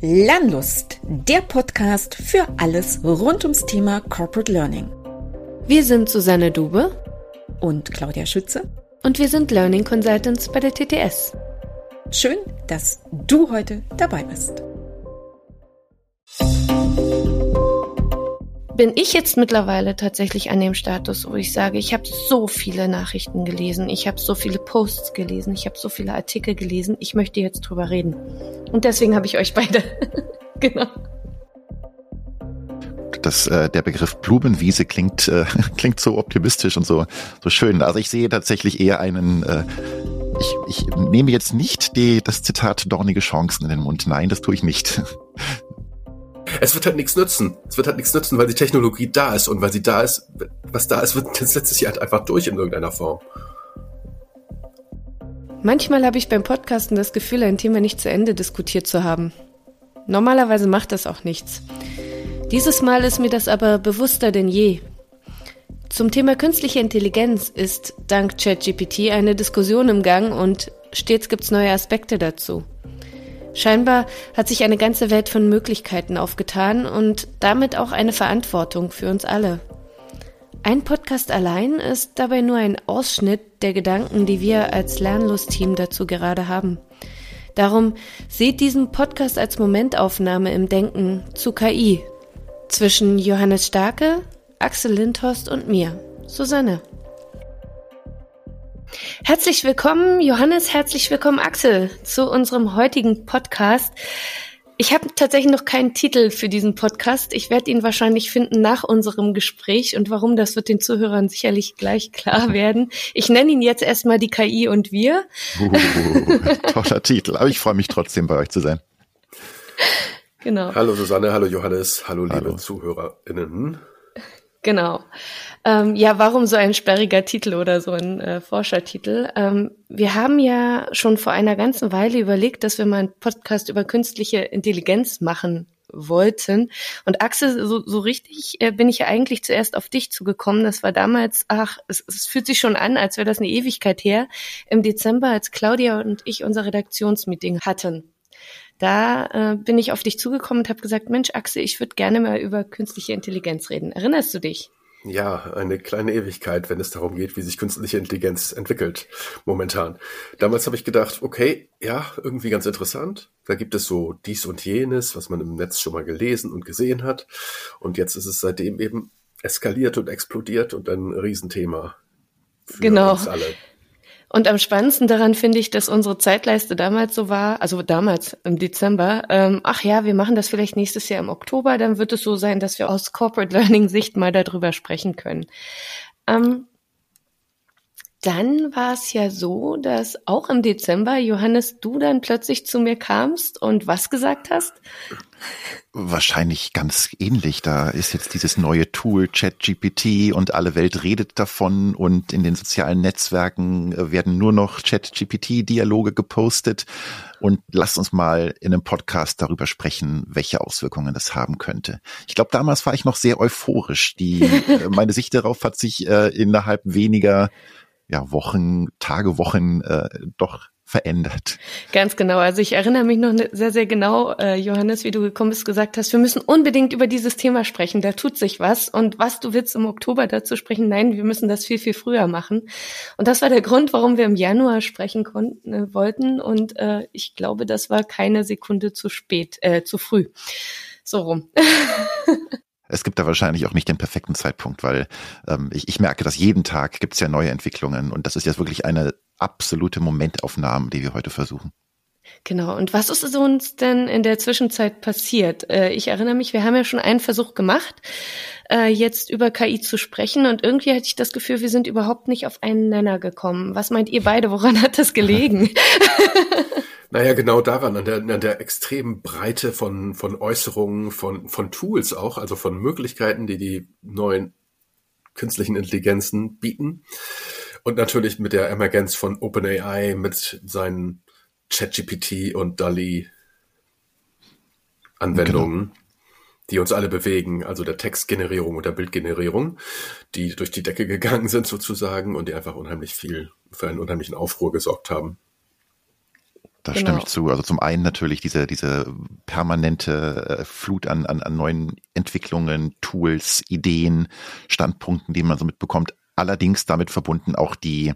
Lernlust, der Podcast für alles rund ums Thema Corporate Learning. Wir sind Susanne Dube und Claudia Schütze und wir sind Learning Consultants bei der TTS. Schön, dass du heute dabei bist. Bin ich jetzt mittlerweile tatsächlich an dem Status, wo ich sage, ich habe so viele Nachrichten gelesen, ich habe so viele Posts gelesen, ich habe so viele Artikel gelesen, ich möchte jetzt drüber reden. Und deswegen habe ich euch beide. genau. Das, äh, der Begriff Blumenwiese klingt, äh, klingt so optimistisch und so, so schön. Also ich sehe tatsächlich eher einen, äh, ich, ich nehme jetzt nicht die, das Zitat dornige Chancen in den Mund. Nein, das tue ich nicht. es wird halt nichts nützen. Es wird halt nichts nützen, weil die Technologie da ist und weil sie da ist, was da ist, wird, das setzt sich halt einfach durch in irgendeiner Form. Manchmal habe ich beim Podcasten das Gefühl, ein Thema nicht zu Ende diskutiert zu haben. Normalerweise macht das auch nichts. Dieses Mal ist mir das aber bewusster denn je. Zum Thema künstliche Intelligenz ist dank ChatGPT eine Diskussion im Gang und stets gibt's neue Aspekte dazu. Scheinbar hat sich eine ganze Welt von Möglichkeiten aufgetan und damit auch eine Verantwortung für uns alle. Ein Podcast allein ist dabei nur ein Ausschnitt der Gedanken, die wir als Lernlust-Team dazu gerade haben. Darum seht diesen Podcast als Momentaufnahme im Denken zu KI zwischen Johannes Starke, Axel Lindhorst und mir, Susanne. Herzlich willkommen, Johannes, herzlich willkommen, Axel, zu unserem heutigen Podcast. Ich habe tatsächlich noch keinen Titel für diesen Podcast. Ich werde ihn wahrscheinlich finden nach unserem Gespräch und warum, das wird den Zuhörern sicherlich gleich klar werden. Ich nenne ihn jetzt erstmal die KI und wir. Uh, toller Titel, aber ich freue mich trotzdem bei euch zu sein. Genau. Hallo Susanne, hallo Johannes, hallo, hallo. liebe ZuhörerInnen. Genau. Ähm, ja, warum so ein sperriger Titel oder so ein äh, Forschertitel? Ähm, wir haben ja schon vor einer ganzen Weile überlegt, dass wir mal einen Podcast über künstliche Intelligenz machen wollten. Und Axel, so, so richtig äh, bin ich ja eigentlich zuerst auf dich zugekommen. Das war damals, ach, es, es fühlt sich schon an, als wäre das eine Ewigkeit her, im Dezember, als Claudia und ich unser Redaktionsmeeting hatten. Da äh, bin ich auf dich zugekommen und habe gesagt, Mensch, Axel, ich würde gerne mal über künstliche Intelligenz reden. Erinnerst du dich? Ja, eine kleine Ewigkeit, wenn es darum geht, wie sich künstliche Intelligenz entwickelt momentan. Damals habe ich gedacht, okay, ja, irgendwie ganz interessant. Da gibt es so dies und jenes, was man im Netz schon mal gelesen und gesehen hat. Und jetzt ist es seitdem eben eskaliert und explodiert und ein Riesenthema für genau. uns alle. Und am spannendsten daran finde ich, dass unsere Zeitleiste damals so war, also damals im Dezember, ähm, ach ja, wir machen das vielleicht nächstes Jahr im Oktober, dann wird es so sein, dass wir aus Corporate Learning Sicht mal darüber sprechen können. Ähm, dann war es ja so, dass auch im Dezember, Johannes, du dann plötzlich zu mir kamst und was gesagt hast? Wahrscheinlich ganz ähnlich. Da ist jetzt dieses neue Tool ChatGPT und alle Welt redet davon und in den sozialen Netzwerken äh, werden nur noch ChatGPT-Dialoge gepostet. Und lasst uns mal in einem Podcast darüber sprechen, welche Auswirkungen das haben könnte. Ich glaube, damals war ich noch sehr euphorisch. Die, äh, meine Sicht darauf hat sich äh, innerhalb weniger ja, Wochen, Tage, Wochen äh, doch verändert. Ganz genau. Also ich erinnere mich noch ne, sehr, sehr genau, äh, Johannes, wie du gekommen bist, gesagt hast, wir müssen unbedingt über dieses Thema sprechen. Da tut sich was. Und was du willst im Oktober dazu sprechen? Nein, wir müssen das viel, viel früher machen. Und das war der Grund, warum wir im Januar sprechen konnten, äh, wollten. Und äh, ich glaube, das war keine Sekunde zu spät, äh, zu früh. So rum. Es gibt da wahrscheinlich auch nicht den perfekten Zeitpunkt, weil ähm, ich, ich merke, dass jeden Tag gibt es ja neue Entwicklungen und das ist jetzt wirklich eine absolute Momentaufnahme, die wir heute versuchen. Genau. Und was ist uns denn in der Zwischenzeit passiert? Äh, ich erinnere mich, wir haben ja schon einen Versuch gemacht, äh, jetzt über KI zu sprechen und irgendwie hatte ich das Gefühl, wir sind überhaupt nicht auf einen Nenner gekommen. Was meint ihr beide? Woran hat das gelegen? Naja, genau daran, an der, an der extremen Breite von, von Äußerungen, von, von Tools auch, also von Möglichkeiten, die die neuen künstlichen Intelligenzen bieten. Und natürlich mit der Emergenz von OpenAI, mit seinen ChatGPT und DALI Anwendungen, genau. die uns alle bewegen, also der Textgenerierung und der Bildgenerierung, die durch die Decke gegangen sind sozusagen und die einfach unheimlich viel für einen unheimlichen Aufruhr gesorgt haben. Da genau. stimme ich zu. Also zum einen natürlich diese, diese permanente äh, Flut an, an, an neuen Entwicklungen, Tools, Ideen, Standpunkten, die man so mitbekommt. Allerdings damit verbunden auch die,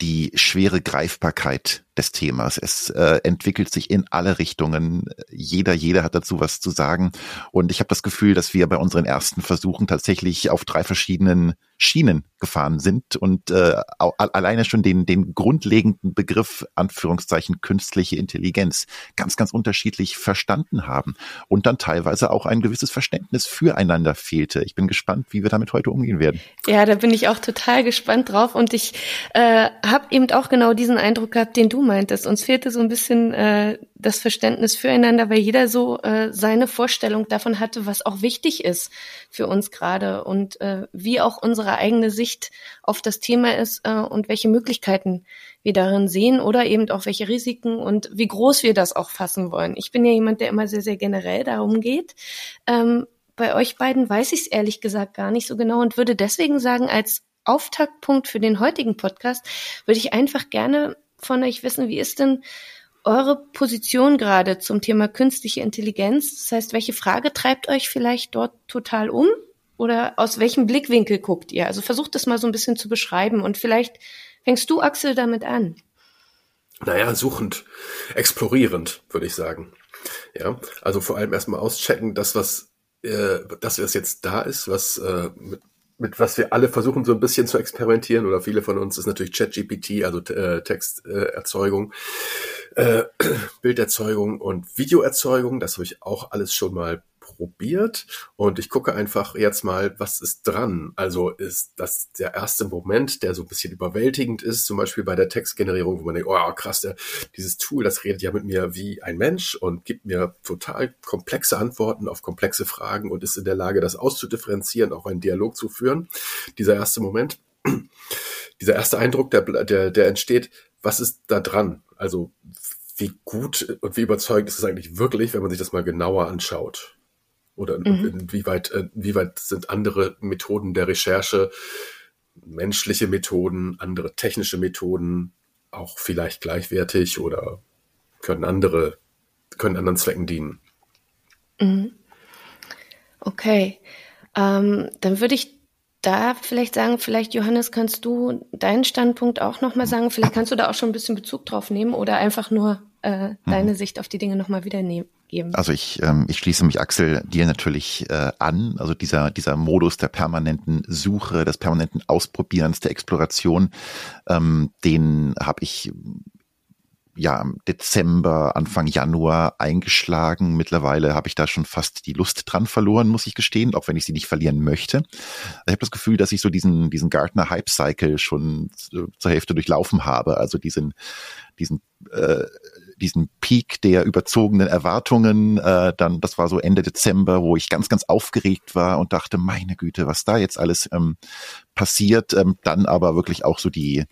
die schwere Greifbarkeit des Themas. Es äh, entwickelt sich in alle Richtungen. Jeder, jeder hat dazu was zu sagen. Und ich habe das Gefühl, dass wir bei unseren ersten Versuchen tatsächlich auf drei verschiedenen Schienen gefahren sind und äh, alleine schon den, den grundlegenden Begriff Anführungszeichen künstliche Intelligenz ganz, ganz unterschiedlich verstanden haben und dann teilweise auch ein gewisses Verständnis füreinander fehlte. Ich bin gespannt, wie wir damit heute umgehen werden. Ja, da bin ich auch total gespannt drauf und ich äh, habe eben auch genau diesen Eindruck gehabt, den du meintest. Uns fehlte so ein bisschen äh, das Verständnis füreinander, weil jeder so äh, seine Vorstellung davon hatte, was auch wichtig ist für uns gerade und äh, wie auch unsere eigene Sicht auf das Thema ist äh, und welche Möglichkeiten wir darin sehen oder eben auch welche Risiken und wie groß wir das auch fassen wollen. Ich bin ja jemand, der immer sehr, sehr generell darum geht. Ähm, bei euch beiden weiß ich es ehrlich gesagt gar nicht so genau und würde deswegen sagen, als Auftaktpunkt für den heutigen Podcast würde ich einfach gerne von euch wissen, wie ist denn eure Position gerade zum Thema künstliche Intelligenz? Das heißt, welche Frage treibt euch vielleicht dort total um? Oder aus welchem Blickwinkel guckt ihr? Also versucht das mal so ein bisschen zu beschreiben und vielleicht fängst du, Axel, damit an. Naja, suchend, explorierend, würde ich sagen. Ja, also vor allem erstmal auschecken, das, was, äh, das, was jetzt da ist, was äh, mit mit was wir alle versuchen so ein bisschen zu experimentieren oder viele von uns ist natürlich ChatGPT, also äh, Texterzeugung, äh, Bilderzeugung und Videoerzeugung. Das habe ich auch alles schon mal probiert und ich gucke einfach jetzt mal, was ist dran. Also ist das der erste Moment, der so ein bisschen überwältigend ist, zum Beispiel bei der Textgenerierung, wo man denkt, oh krass, der, dieses Tool, das redet ja mit mir wie ein Mensch und gibt mir total komplexe Antworten auf komplexe Fragen und ist in der Lage, das auszudifferenzieren, auch einen Dialog zu führen. Dieser erste Moment, dieser erste Eindruck, der, der, der entsteht, was ist da dran? Also wie gut und wie überzeugend ist es eigentlich wirklich, wenn man sich das mal genauer anschaut? Oder mhm. inwieweit, äh, inwieweit sind andere Methoden der Recherche, menschliche Methoden, andere technische Methoden auch vielleicht gleichwertig oder können andere, können anderen Zwecken dienen? Mhm. Okay. Ähm, dann würde ich da vielleicht sagen, vielleicht Johannes, kannst du deinen Standpunkt auch nochmal sagen? Vielleicht kannst du da auch schon ein bisschen Bezug drauf nehmen oder einfach nur äh, deine mhm. Sicht auf die Dinge nochmal wiedernehmen geben. Also ich, ähm, ich schließe mich Axel dir natürlich äh, an. Also dieser, dieser Modus der permanenten Suche, des permanenten Ausprobierens, der Exploration, ähm, den habe ich ja im Dezember, Anfang Januar eingeschlagen. Mittlerweile habe ich da schon fast die Lust dran verloren, muss ich gestehen, auch wenn ich sie nicht verlieren möchte. Ich habe das Gefühl, dass ich so diesen, diesen Gartner Hype Cycle schon zur Hälfte durchlaufen habe. Also diesen, diesen äh, diesen Peak der überzogenen Erwartungen, äh, dann, das war so Ende Dezember, wo ich ganz, ganz aufgeregt war und dachte, meine Güte, was da jetzt alles ähm, passiert, ähm, dann aber wirklich auch so die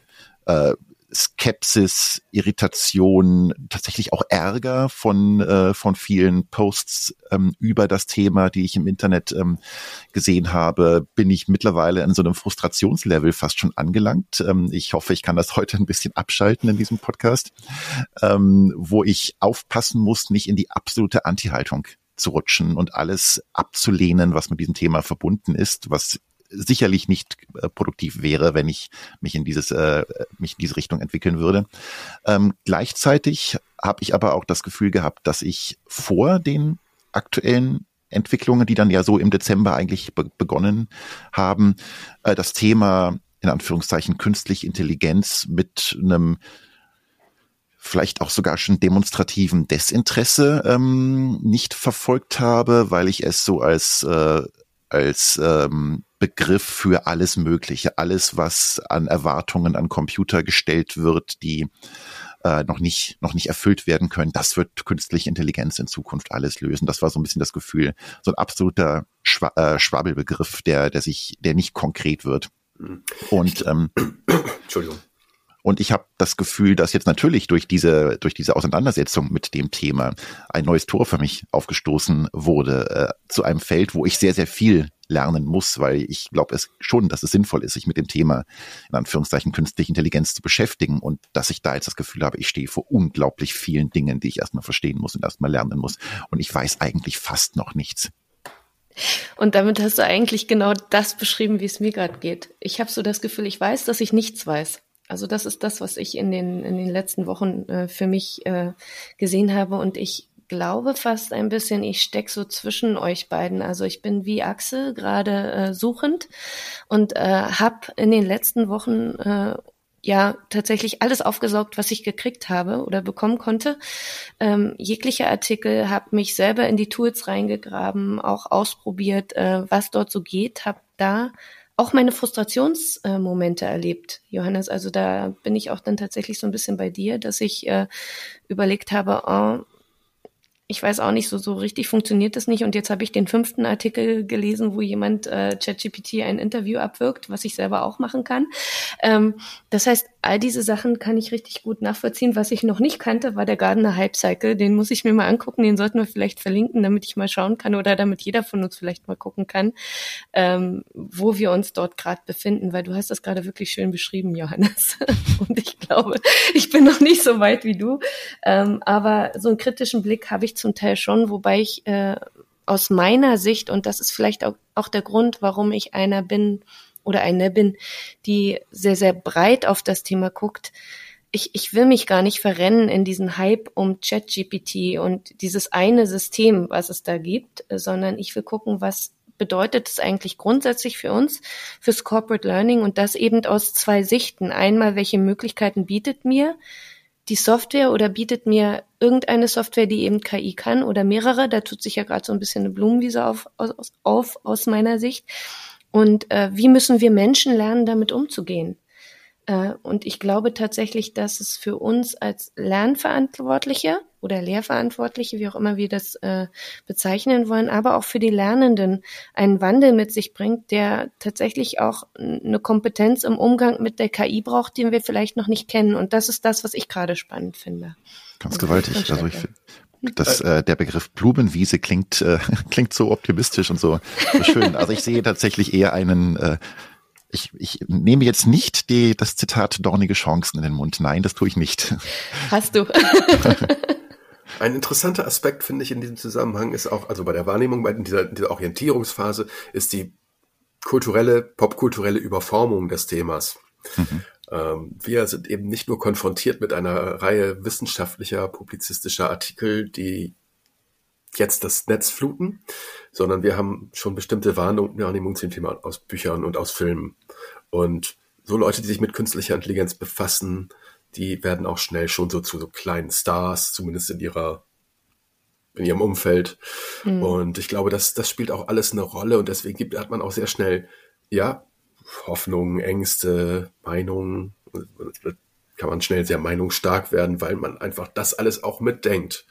äh, Skepsis, Irritation, tatsächlich auch Ärger von, äh, von vielen Posts ähm, über das Thema, die ich im Internet ähm, gesehen habe, bin ich mittlerweile in so einem Frustrationslevel fast schon angelangt. Ähm, ich hoffe, ich kann das heute ein bisschen abschalten in diesem Podcast, ähm, wo ich aufpassen muss, nicht in die absolute Anti-Haltung zu rutschen und alles abzulehnen, was mit diesem Thema verbunden ist, was sicherlich nicht äh, produktiv wäre, wenn ich mich in dieses äh, mich in diese Richtung entwickeln würde. Ähm, gleichzeitig habe ich aber auch das Gefühl gehabt, dass ich vor den aktuellen Entwicklungen, die dann ja so im Dezember eigentlich be begonnen haben, äh, das Thema in Anführungszeichen künstliche Intelligenz mit einem vielleicht auch sogar schon demonstrativen Desinteresse ähm, nicht verfolgt habe, weil ich es so als äh, als ähm, Begriff für alles Mögliche, alles, was an Erwartungen an Computer gestellt wird, die äh, noch nicht noch nicht erfüllt werden können. Das wird künstliche Intelligenz in Zukunft alles lösen. Das war so ein bisschen das Gefühl, so ein absoluter Schwa äh, Schwabbelbegriff, der der sich der nicht konkret wird. Mhm. Und ähm, Entschuldigung. Und ich habe das Gefühl, dass jetzt natürlich durch diese, durch diese Auseinandersetzung mit dem Thema ein neues Tor für mich aufgestoßen wurde, äh, zu einem Feld, wo ich sehr, sehr viel lernen muss, weil ich glaube es schon, dass es sinnvoll ist, sich mit dem Thema in Anführungszeichen künstliche Intelligenz zu beschäftigen und dass ich da jetzt das Gefühl habe, ich stehe vor unglaublich vielen Dingen, die ich erstmal verstehen muss und erstmal lernen muss. Und ich weiß eigentlich fast noch nichts. Und damit hast du eigentlich genau das beschrieben, wie es mir gerade geht. Ich habe so das Gefühl, ich weiß, dass ich nichts weiß. Also das ist das, was ich in den, in den letzten Wochen äh, für mich äh, gesehen habe. Und ich glaube fast ein bisschen, ich steck so zwischen euch beiden. Also ich bin wie Axel gerade äh, suchend und äh, habe in den letzten Wochen äh, ja tatsächlich alles aufgesaugt, was ich gekriegt habe oder bekommen konnte. Ähm, jegliche Artikel, habe mich selber in die Tools reingegraben, auch ausprobiert, äh, was dort so geht, habe da auch meine Frustrationsmomente äh, erlebt, Johannes. Also da bin ich auch dann tatsächlich so ein bisschen bei dir, dass ich äh, überlegt habe, oh, ich weiß auch nicht, so, so richtig funktioniert das nicht. Und jetzt habe ich den fünften Artikel gelesen, wo jemand äh, ChatGPT ein Interview abwirkt, was ich selber auch machen kann. Ähm, das heißt, all diese Sachen kann ich richtig gut nachvollziehen. Was ich noch nicht kannte, war der Gardener Hype Cycle. Den muss ich mir mal angucken. Den sollten wir vielleicht verlinken, damit ich mal schauen kann oder damit jeder von uns vielleicht mal gucken kann, ähm, wo wir uns dort gerade befinden, weil du hast das gerade wirklich schön beschrieben, Johannes. Und ich glaube, ich bin noch nicht so weit wie du. Ähm, aber so einen kritischen Blick habe ich zum Teil schon, wobei ich äh, aus meiner Sicht, und das ist vielleicht auch, auch der Grund, warum ich einer bin, oder eine bin, die sehr, sehr breit auf das Thema guckt. Ich, ich will mich gar nicht verrennen in diesen Hype um ChatGPT und dieses eine System, was es da gibt, sondern ich will gucken, was bedeutet es eigentlich grundsätzlich für uns, fürs Corporate Learning und das eben aus zwei Sichten. Einmal, welche Möglichkeiten bietet mir die Software oder bietet mir irgendeine Software, die eben KI kann oder mehrere. Da tut sich ja gerade so ein bisschen eine Blumenwiese auf, auf, auf aus meiner Sicht. Und äh, wie müssen wir Menschen lernen, damit umzugehen? Äh, und ich glaube tatsächlich, dass es für uns als Lernverantwortliche oder Lehrverantwortliche, wie auch immer wir das äh, bezeichnen wollen, aber auch für die Lernenden einen Wandel mit sich bringt, der tatsächlich auch eine Kompetenz im Umgang mit der KI braucht, den wir vielleicht noch nicht kennen. Und das ist das, was ich gerade spannend finde. Ganz gewaltig. Also ich, das, äh, der Begriff Blumenwiese klingt, äh, klingt so optimistisch und so, so schön. Also ich sehe tatsächlich eher einen, äh, ich, ich nehme jetzt nicht die, das Zitat dornige Chancen in den Mund. Nein, das tue ich nicht. Hast du. Ein interessanter Aspekt, finde ich, in diesem Zusammenhang ist auch, also bei der Wahrnehmung, bei dieser, dieser Orientierungsphase, ist die kulturelle, popkulturelle Überformung des Themas. Mhm. Ähm, wir sind eben nicht nur konfrontiert mit einer Reihe wissenschaftlicher, publizistischer Artikel, die jetzt das Netz fluten, sondern wir haben schon bestimmte Wahrnehmungen zum Thema aus Büchern und aus Filmen. Und so Leute, die sich mit künstlicher Intelligenz befassen, die werden auch schnell schon so zu so kleinen Stars, zumindest in ihrer in ihrem Umfeld. Mhm. Und ich glaube, das, das spielt auch alles eine Rolle und deswegen gibt, hat man auch sehr schnell, ja, Hoffnungen, Ängste, Meinungen. Kann man schnell sehr meinungsstark werden, weil man einfach das alles auch mitdenkt.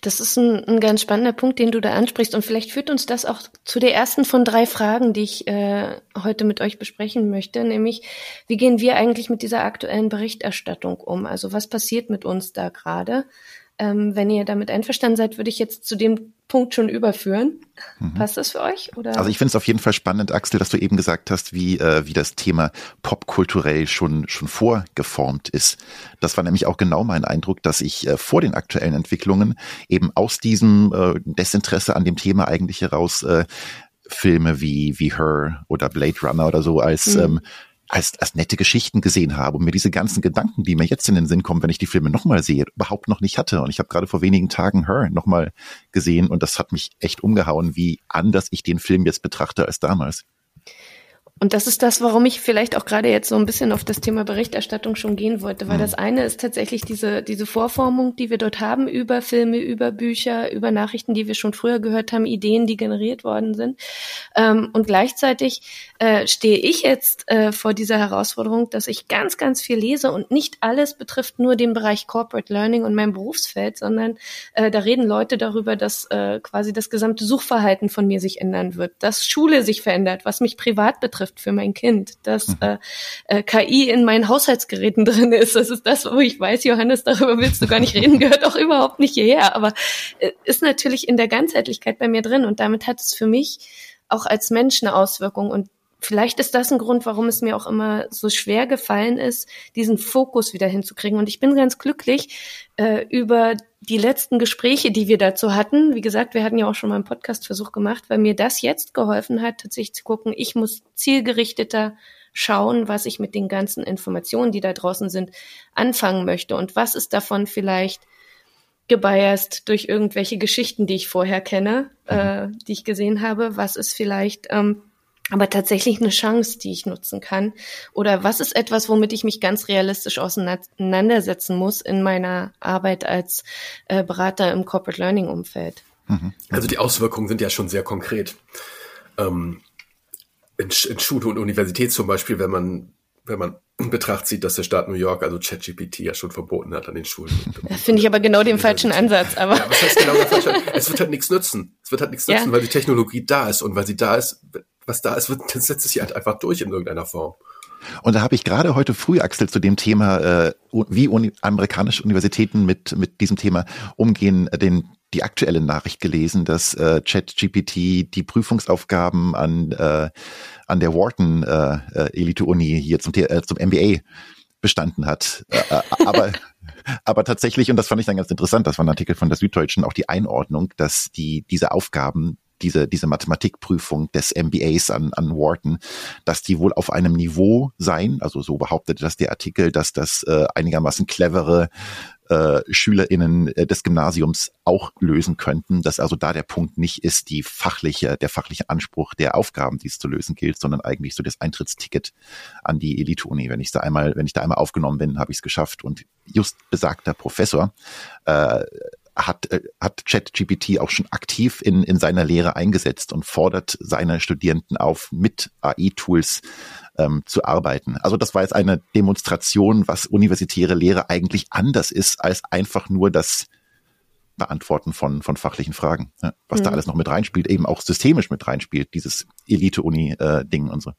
Das ist ein, ein ganz spannender Punkt, den du da ansprichst. Und vielleicht führt uns das auch zu der ersten von drei Fragen, die ich äh, heute mit euch besprechen möchte, nämlich wie gehen wir eigentlich mit dieser aktuellen Berichterstattung um? Also was passiert mit uns da gerade? Ähm, wenn ihr damit einverstanden seid, würde ich jetzt zu dem Punkt schon überführen. Mhm. Passt das für euch? Oder? Also ich finde es auf jeden Fall spannend, Axel, dass du eben gesagt hast, wie, äh, wie das Thema popkulturell schon, schon vorgeformt ist. Das war nämlich auch genau mein Eindruck, dass ich äh, vor den aktuellen Entwicklungen eben aus diesem äh, Desinteresse an dem Thema eigentlich heraus äh, Filme wie, wie Her oder Blade Runner oder so als mhm. ähm, als, als nette Geschichten gesehen habe und mir diese ganzen Gedanken, die mir jetzt in den Sinn kommen, wenn ich die Filme nochmal sehe, überhaupt noch nicht hatte. Und ich habe gerade vor wenigen Tagen Her nochmal gesehen und das hat mich echt umgehauen, wie anders ich den Film jetzt betrachte als damals. Und das ist das, warum ich vielleicht auch gerade jetzt so ein bisschen auf das Thema Berichterstattung schon gehen wollte, weil mhm. das eine ist tatsächlich diese, diese Vorformung, die wir dort haben über Filme, über Bücher, über Nachrichten, die wir schon früher gehört haben, Ideen, die generiert worden sind. Ähm, und gleichzeitig äh, stehe ich jetzt äh, vor dieser Herausforderung, dass ich ganz, ganz viel lese und nicht alles betrifft nur den Bereich Corporate Learning und mein Berufsfeld, sondern äh, da reden Leute darüber, dass äh, quasi das gesamte Suchverhalten von mir sich ändern wird, dass Schule sich verändert, was mich privat betrifft betrifft für mein Kind, dass mhm. äh, äh, KI in meinen Haushaltsgeräten drin ist. Das ist das, wo ich weiß, Johannes, darüber willst du gar nicht reden, gehört auch überhaupt nicht hierher, aber äh, ist natürlich in der Ganzheitlichkeit bei mir drin und damit hat es für mich auch als Mensch eine Auswirkung und Vielleicht ist das ein Grund, warum es mir auch immer so schwer gefallen ist, diesen Fokus wieder hinzukriegen. Und ich bin ganz glücklich äh, über die letzten Gespräche, die wir dazu hatten. Wie gesagt, wir hatten ja auch schon mal einen Podcastversuch gemacht, weil mir das jetzt geholfen hat, tatsächlich zu gucken, ich muss zielgerichteter schauen, was ich mit den ganzen Informationen, die da draußen sind, anfangen möchte und was ist davon vielleicht gebiased durch irgendwelche Geschichten, die ich vorher kenne, äh, die ich gesehen habe, was ist vielleicht ähm, aber tatsächlich eine Chance, die ich nutzen kann? Oder was ist etwas, womit ich mich ganz realistisch auseinandersetzen muss in meiner Arbeit als äh, Berater im Corporate Learning Umfeld? Mhm. Also die Auswirkungen sind ja schon sehr konkret. Ähm, in, in Schule und Universität zum Beispiel, wenn man, wenn man in Betracht zieht, dass der Staat New York, also ChatGPT, ja schon verboten hat an den Schulen. Finde ich aber genau den falschen Ansatz. Aber ja, was heißt genau der falsche Es wird halt nichts nützen. Es wird halt nichts ja. nützen, weil die Technologie da ist. Und weil sie da ist, was da ist, das setzt sich halt einfach durch in irgendeiner Form. Und da habe ich gerade heute früh, Axel, zu dem Thema, äh, wie uni amerikanische Universitäten mit, mit diesem Thema umgehen, äh, den, die aktuelle Nachricht gelesen, dass äh, ChatGPT die Prüfungsaufgaben an, äh, an der Wharton äh, äh Elite-Uni hier zum, äh, zum MBA bestanden hat. Äh, äh, aber, aber tatsächlich, und das fand ich dann ganz interessant, das war ein Artikel von der Süddeutschen, auch die Einordnung, dass die diese Aufgaben diese, diese Mathematikprüfung des MBAs an, an Wharton, dass die wohl auf einem Niveau sein, also so behauptet das der Artikel, dass das äh, einigermaßen clevere äh, SchülerInnen äh, des Gymnasiums auch lösen könnten, dass also da der Punkt nicht ist, die fachliche, der fachliche Anspruch der Aufgaben, die es zu lösen gilt, sondern eigentlich so das Eintrittsticket an die Elite-Uni. Wenn ich da einmal, wenn ich da einmal aufgenommen bin, habe ich es geschafft. Und just besagter Professor äh, hat, äh, hat ChatGPT auch schon aktiv in, in seiner Lehre eingesetzt und fordert seine Studierenden auf, mit AI-Tools ähm, zu arbeiten. Also das war jetzt eine Demonstration, was universitäre Lehre eigentlich anders ist als einfach nur das Beantworten von, von fachlichen Fragen. Ja, was mhm. da alles noch mit reinspielt, eben auch systemisch mit reinspielt, dieses Elite-Uni-Ding äh, und so.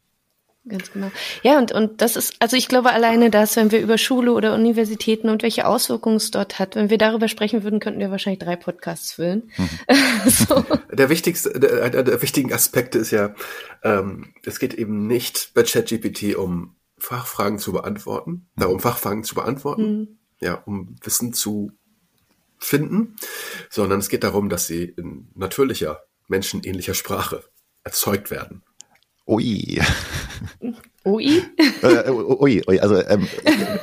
Ganz genau. Ja, und, und das ist, also ich glaube alleine das, wenn wir über Schule oder Universitäten und welche Auswirkungen es dort hat, wenn wir darüber sprechen würden, könnten wir wahrscheinlich drei Podcasts füllen. Mhm. so. Der wichtigste, der, einer der wichtigen Aspekte ist ja, ähm, es geht eben nicht bei ChatGPT um Fachfragen zu beantworten, darum Fachfragen zu beantworten, mhm. ja, um Wissen zu finden, sondern es geht darum, dass sie in natürlicher, menschenähnlicher Sprache erzeugt werden. Ui. Ui? äh, ui, ui, also ähm,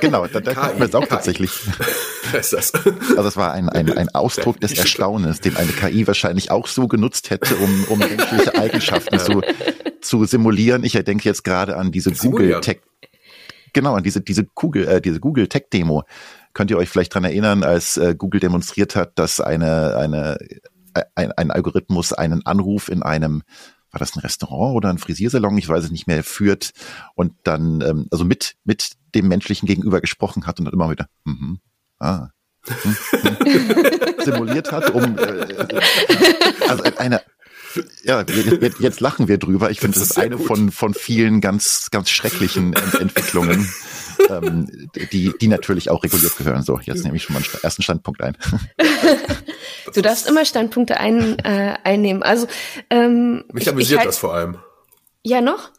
genau, da, da kommt mir jetzt auch tatsächlich. ist das? Also es war ein, ein, ein Ausdruck des Erstaunens, den eine KI wahrscheinlich auch so genutzt hätte, um, um menschliche Eigenschaften zu, zu simulieren. Ich denke jetzt gerade an diese Google Tech, genau, an diese, diese Google, äh, diese Google Tech Demo. Könnt ihr euch vielleicht dran erinnern, als äh, Google demonstriert hat, dass eine, eine, ein, ein Algorithmus einen Anruf in einem war das ein Restaurant oder ein Frisiersalon, ich weiß es nicht mehr, führt und dann ähm, also mit mit dem menschlichen Gegenüber gesprochen hat und dann immer wieder mhm, ah, hm, hm, simuliert hat, um äh, also eine ja, jetzt, jetzt lachen wir drüber. Ich finde, das, das ist eine von, von vielen ganz, ganz schrecklichen Entwicklungen ähm, die, die natürlich auch reguliert gehören. So, jetzt nehme ich schon mal einen ersten Standpunkt ein. Du darfst immer Standpunkte ein, äh, einnehmen. Also ähm, mich amüsiert halt, das vor allem. Ja, noch?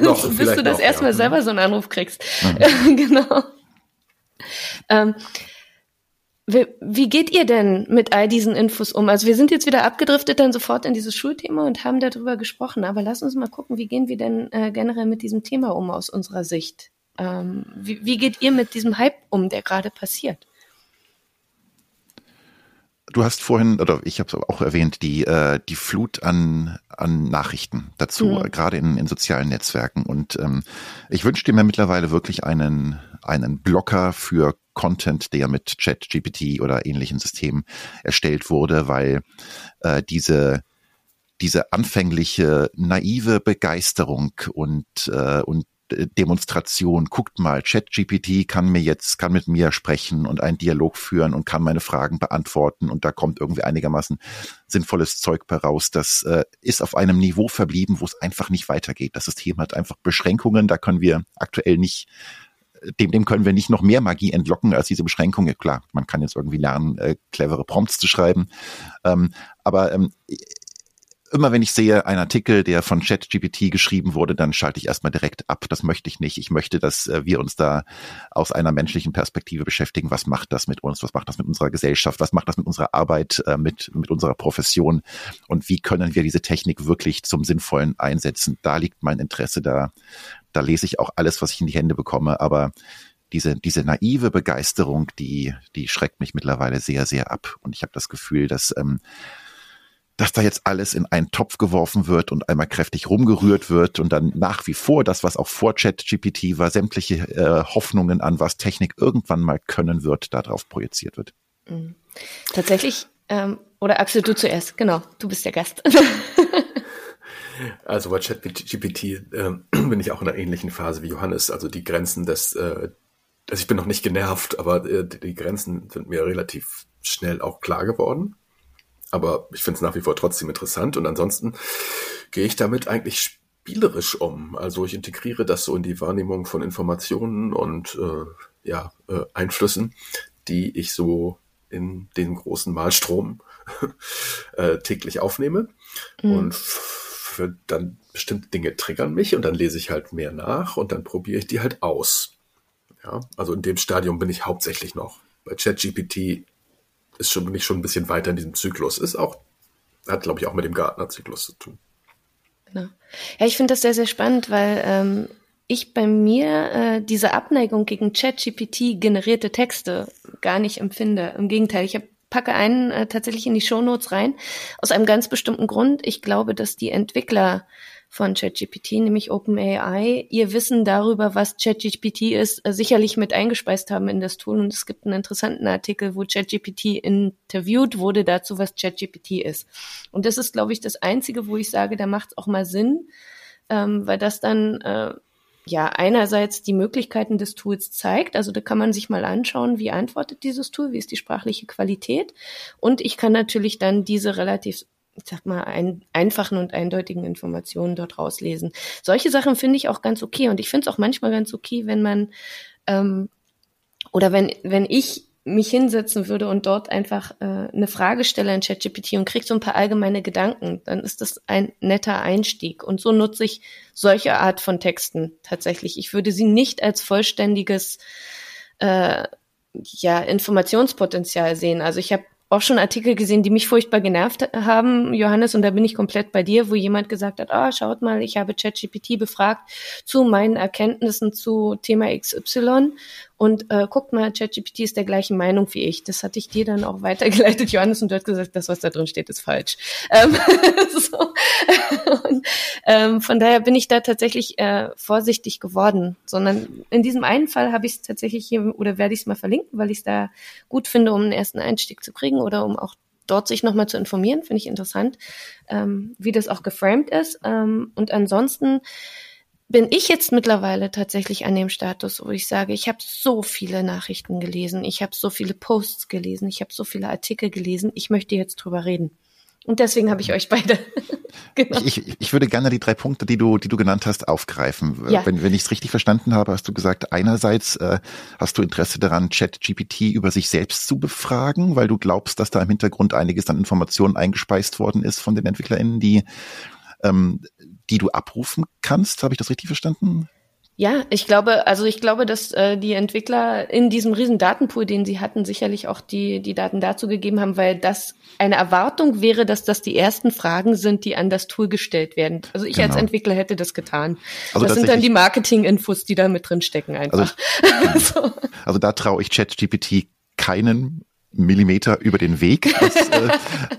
noch Bis du das noch, erstmal ja. selber so einen Anruf kriegst. Mhm. genau. Ähm, wie, wie geht ihr denn mit all diesen Infos um? Also wir sind jetzt wieder abgedriftet dann sofort in dieses Schulthema und haben darüber gesprochen. Aber lass uns mal gucken, wie gehen wir denn äh, generell mit diesem Thema um aus unserer Sicht? Ähm, wie, wie geht ihr mit diesem Hype um, der gerade passiert? Du hast vorhin, oder ich habe es auch erwähnt, die, äh, die Flut an, an Nachrichten dazu, mhm. gerade in, in sozialen Netzwerken. Und ähm, ich wünschte mir mittlerweile wirklich einen, einen Blocker für Content, der mit ChatGPT oder ähnlichen Systemen erstellt wurde, weil äh, diese diese anfängliche naive Begeisterung und äh, und Demonstration, guckt mal, ChatGPT kann mir jetzt, kann mit mir sprechen und einen Dialog führen und kann meine Fragen beantworten und da kommt irgendwie einigermaßen sinnvolles Zeug bei raus. Das äh, ist auf einem Niveau verblieben, wo es einfach nicht weitergeht. Das System hat einfach Beschränkungen, da können wir aktuell nicht dem, dem können wir nicht noch mehr Magie entlocken als diese Beschränkungen. Klar, man kann jetzt irgendwie lernen, äh, clevere Prompts zu schreiben. Ähm, aber ähm, immer wenn ich sehe, ein Artikel, der von ChatGPT geschrieben wurde, dann schalte ich erstmal direkt ab. Das möchte ich nicht. Ich möchte, dass äh, wir uns da aus einer menschlichen Perspektive beschäftigen. Was macht das mit uns? Was macht das mit unserer Gesellschaft? Was macht das mit unserer Arbeit, äh, mit, mit unserer Profession? Und wie können wir diese Technik wirklich zum Sinnvollen einsetzen? Da liegt mein Interesse. Da, da lese ich auch alles, was ich in die Hände bekomme. Aber diese, diese naive Begeisterung, die, die schreckt mich mittlerweile sehr, sehr ab. Und ich habe das Gefühl, dass ähm, dass da jetzt alles in einen Topf geworfen wird und einmal kräftig rumgerührt wird und dann nach wie vor das, was auch vor ChatGPT war, sämtliche äh, Hoffnungen an, was Technik irgendwann mal können wird, darauf projiziert wird. Mhm. Tatsächlich, ähm, oder Axel, du zuerst, genau, du bist der Gast. also bei ChatGPT äh, bin ich auch in einer ähnlichen Phase wie Johannes. Also die Grenzen des, äh, also ich bin noch nicht genervt, aber äh, die Grenzen sind mir relativ schnell auch klar geworden. Aber ich finde es nach wie vor trotzdem interessant und ansonsten gehe ich damit eigentlich spielerisch um. Also ich integriere das so in die Wahrnehmung von Informationen und äh, ja, äh, Einflüssen, die ich so in den großen Malstrom äh, täglich aufnehme. Mhm. Und für dann bestimmte Dinge triggern mich und dann lese ich halt mehr nach und dann probiere ich die halt aus. Ja, also in dem Stadium bin ich hauptsächlich noch. Bei ChatGPT ist schon, bin ich schon ein bisschen weiter in diesem Zyklus. Ist auch, hat, glaube ich, auch mit dem Gartner-Zyklus zu tun. Genau. Ja, ich finde das sehr, sehr spannend, weil ähm, ich bei mir äh, diese Abneigung gegen ChatGPT generierte Texte gar nicht empfinde. Im Gegenteil, ich hab, packe einen äh, tatsächlich in die Shownotes rein, aus einem ganz bestimmten Grund. Ich glaube, dass die Entwickler von ChatGPT, nämlich OpenAI, ihr Wissen darüber, was ChatGPT ist, äh, sicherlich mit eingespeist haben in das Tool. Und es gibt einen interessanten Artikel, wo ChatGPT interviewt wurde dazu, was ChatGPT ist. Und das ist, glaube ich, das Einzige, wo ich sage, da macht es auch mal Sinn, ähm, weil das dann äh, ja einerseits die Möglichkeiten des Tools zeigt. Also da kann man sich mal anschauen, wie antwortet dieses Tool, wie ist die sprachliche Qualität. Und ich kann natürlich dann diese relativ ich sag mal, ein, einfachen und eindeutigen Informationen dort rauslesen. Solche Sachen finde ich auch ganz okay und ich finde es auch manchmal ganz okay, wenn man ähm, oder wenn, wenn ich mich hinsetzen würde und dort einfach äh, eine Frage stelle in ChatGPT und kriege so ein paar allgemeine Gedanken, dann ist das ein netter Einstieg. Und so nutze ich solche Art von Texten tatsächlich. Ich würde sie nicht als vollständiges äh, ja, Informationspotenzial sehen. Also ich habe auch schon Artikel gesehen, die mich furchtbar genervt haben, Johannes, und da bin ich komplett bei dir, wo jemand gesagt hat, ah, schaut mal, ich habe ChatGPT befragt zu meinen Erkenntnissen zu Thema XY und äh, guckt mal, ChatGPT ist der gleichen Meinung wie ich. Das hatte ich dir dann auch weitergeleitet, Johannes, und du hast gesagt, das, was da drin steht, ist falsch. Ähm, so. und, ähm, von daher bin ich da tatsächlich äh, vorsichtig geworden. Sondern in diesem einen Fall habe ich es tatsächlich hier oder werde ich es mal verlinken, weil ich es da gut finde, um einen ersten Einstieg zu kriegen oder um auch dort sich nochmal zu informieren, finde ich interessant, ähm, wie das auch geframed ist. Ähm, und ansonsten bin ich jetzt mittlerweile tatsächlich an dem Status, wo ich sage, ich habe so viele Nachrichten gelesen, ich habe so viele Posts gelesen, ich habe so viele Artikel gelesen, ich möchte jetzt drüber reden. Und deswegen habe ich euch beide. genau. ich, ich, ich würde gerne die drei Punkte, die du, die du genannt hast, aufgreifen. Ja. Wenn, wenn ich es richtig verstanden habe, hast du gesagt, einerseits äh, hast du Interesse daran, ChatGPT über sich selbst zu befragen, weil du glaubst, dass da im Hintergrund einiges an Informationen eingespeist worden ist von den EntwicklerInnen, die ähm, die du abrufen kannst. Habe ich das richtig verstanden? Ja, ich glaube, also ich glaube, dass äh, die Entwickler in diesem riesen Datenpool, den sie hatten, sicherlich auch die, die Daten dazu gegeben haben, weil das eine Erwartung wäre, dass das die ersten Fragen sind, die an das Tool gestellt werden. Also ich genau. als Entwickler hätte das getan. Also das sind dann die Marketing-Infos, die da mit drin stecken einfach. Also, so. also da traue ich ChatGPT keinen Millimeter über den Weg. Das, äh,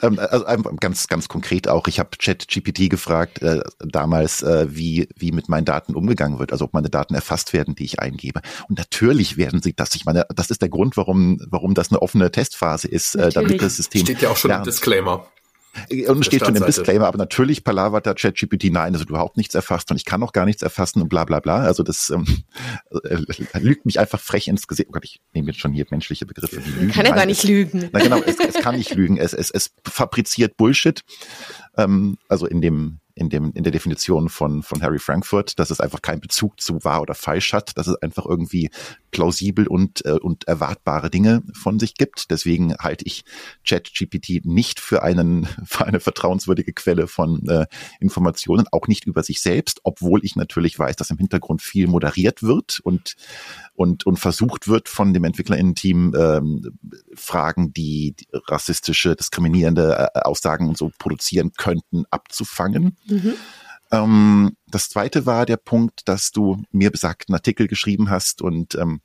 ähm, also ganz, ganz konkret auch. Ich habe ChatGPT gefragt äh, damals, äh, wie wie mit meinen Daten umgegangen wird, also ob meine Daten erfasst werden, die ich eingebe. Und natürlich werden sie das. Ich meine, das ist der Grund, warum warum das eine offene Testphase ist, äh, damit das System steht ja auch schon lernt. im Disclaimer. Und steht schon im Disclaimer, aber natürlich palavert da ChatGPT, nein, also überhaupt nichts erfasst und ich kann auch gar nichts erfassen und bla bla bla. Also das ähm, äh, lügt mich einfach frech ins Gesicht. Oh Gott, ich nehme jetzt schon hier menschliche Begriffe Lügen. Kann er gar nicht lügen. Na genau, es, es kann nicht lügen. Es, es, es fabriziert Bullshit. Ähm, also in dem in dem in der Definition von von Harry Frankfurt, dass es einfach keinen Bezug zu wahr oder falsch hat, dass es einfach irgendwie plausibel und, äh, und erwartbare Dinge von sich gibt. Deswegen halte ich ChatGPT nicht für einen für eine vertrauenswürdige Quelle von äh, Informationen, auch nicht über sich selbst, obwohl ich natürlich weiß, dass im Hintergrund viel moderiert wird und und und versucht wird von dem Entwicklerinnen-Team ähm, Fragen, die, rassistische, diskriminierende äh, Aussagen und so produzieren könnten, abzufangen. Mhm. Ähm, das zweite war der Punkt, dass du mir besagten Artikel geschrieben hast und ähm,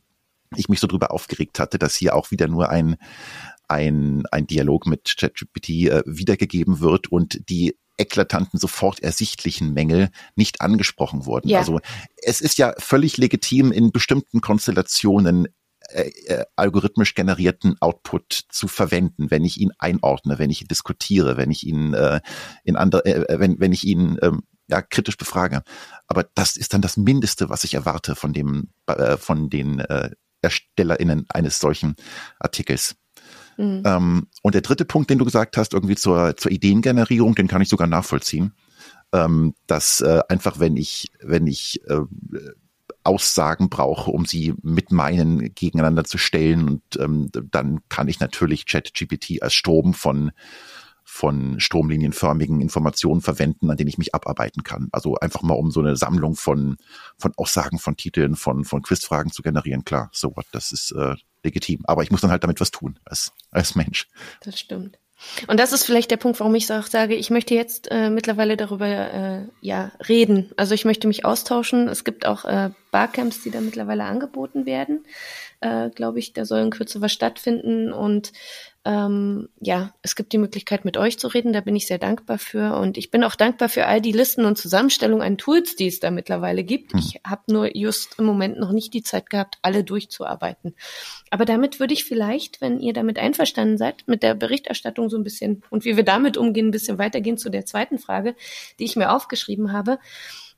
ich mich so drüber aufgeregt hatte, dass hier auch wieder nur ein, ein, ein Dialog mit ChatGPT äh, wiedergegeben wird und die eklatanten, sofort ersichtlichen Mängel nicht angesprochen wurden. Ja. Also es ist ja völlig legitim, in bestimmten Konstellationen äh, äh, algorithmisch generierten Output zu verwenden, wenn ich ihn einordne, wenn ich ihn diskutiere, wenn ich ihn äh, in andere, äh, wenn wenn ich ihn ähm, ja kritisch befrage. Aber das ist dann das Mindeste, was ich erwarte von dem äh, von den äh, ErstellerInnen eines solchen Artikels. Mhm. Ähm, und der dritte Punkt, den du gesagt hast, irgendwie zur, zur Ideengenerierung, den kann ich sogar nachvollziehen. Ähm, dass äh, einfach, wenn ich, wenn ich äh, Aussagen brauche, um sie mit meinen gegeneinander zu stellen, und ähm, dann kann ich natürlich ChatGPT als Strom von von stromlinienförmigen Informationen verwenden, an denen ich mich abarbeiten kann. Also einfach mal um so eine Sammlung von, von Aussagen, von Titeln, von, von Quizfragen zu generieren. Klar, so what, das ist äh, legitim. Aber ich muss dann halt damit was tun als, als Mensch. Das stimmt. Und das ist vielleicht der Punkt, warum ich auch sage, ich möchte jetzt äh, mittlerweile darüber äh, ja reden. Also ich möchte mich austauschen. Es gibt auch äh, Barcamps, die da mittlerweile angeboten werden. Äh, Glaube ich, da soll in Kürze was stattfinden und ähm, ja, es gibt die Möglichkeit, mit euch zu reden. Da bin ich sehr dankbar für. Und ich bin auch dankbar für all die Listen und Zusammenstellungen an Tools, die es da mittlerweile gibt. Hm. Ich habe nur just im Moment noch nicht die Zeit gehabt, alle durchzuarbeiten. Aber damit würde ich vielleicht, wenn ihr damit einverstanden seid, mit der Berichterstattung so ein bisschen und wie wir damit umgehen, ein bisschen weitergehen zu der zweiten Frage, die ich mir aufgeschrieben habe.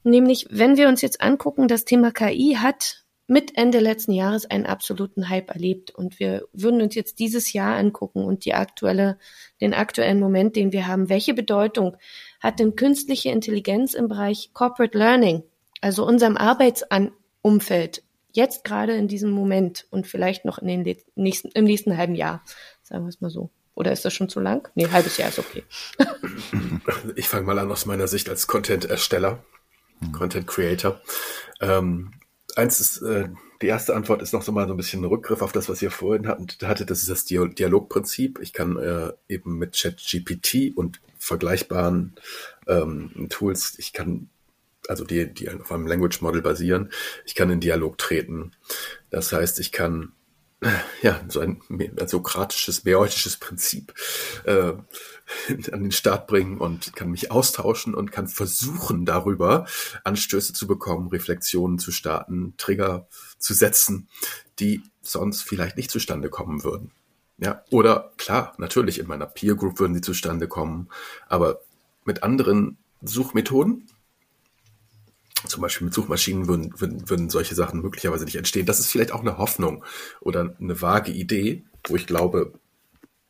Nämlich, wenn wir uns jetzt angucken, das Thema KI hat mit Ende letzten Jahres einen absoluten Hype erlebt. Und wir würden uns jetzt dieses Jahr angucken und die aktuelle, den aktuellen Moment, den wir haben. Welche Bedeutung hat denn künstliche Intelligenz im Bereich Corporate Learning, also unserem Arbeitsumfeld, jetzt gerade in diesem Moment und vielleicht noch in den nächsten, im nächsten halben Jahr, sagen wir es mal so. Oder ist das schon zu lang? Nee, halbes Jahr ist okay. ich fange mal an aus meiner Sicht als Content-Ersteller, Content Creator. Ähm, eins ist, äh, die erste Antwort ist noch so mal so ein bisschen ein Rückgriff auf das, was ihr vorhin hattet. Hatte, das ist das Dialogprinzip. Ich kann äh, eben mit ChatGPT und vergleichbaren ähm, Tools, ich kann also die, die auf einem Language Model basieren, ich kann in Dialog treten. Das heißt, ich kann ja, so ein, ein sokratisches, mäeutisches Prinzip äh, an den Start bringen und kann mich austauschen und kann versuchen, darüber Anstöße zu bekommen, Reflexionen zu starten, Trigger zu setzen, die sonst vielleicht nicht zustande kommen würden. Ja, oder klar, natürlich in meiner Peer Group würden sie zustande kommen, aber mit anderen Suchmethoden zum Beispiel mit Suchmaschinen würden, würden, würden solche Sachen möglicherweise nicht entstehen. Das ist vielleicht auch eine Hoffnung oder eine vage Idee, wo ich glaube,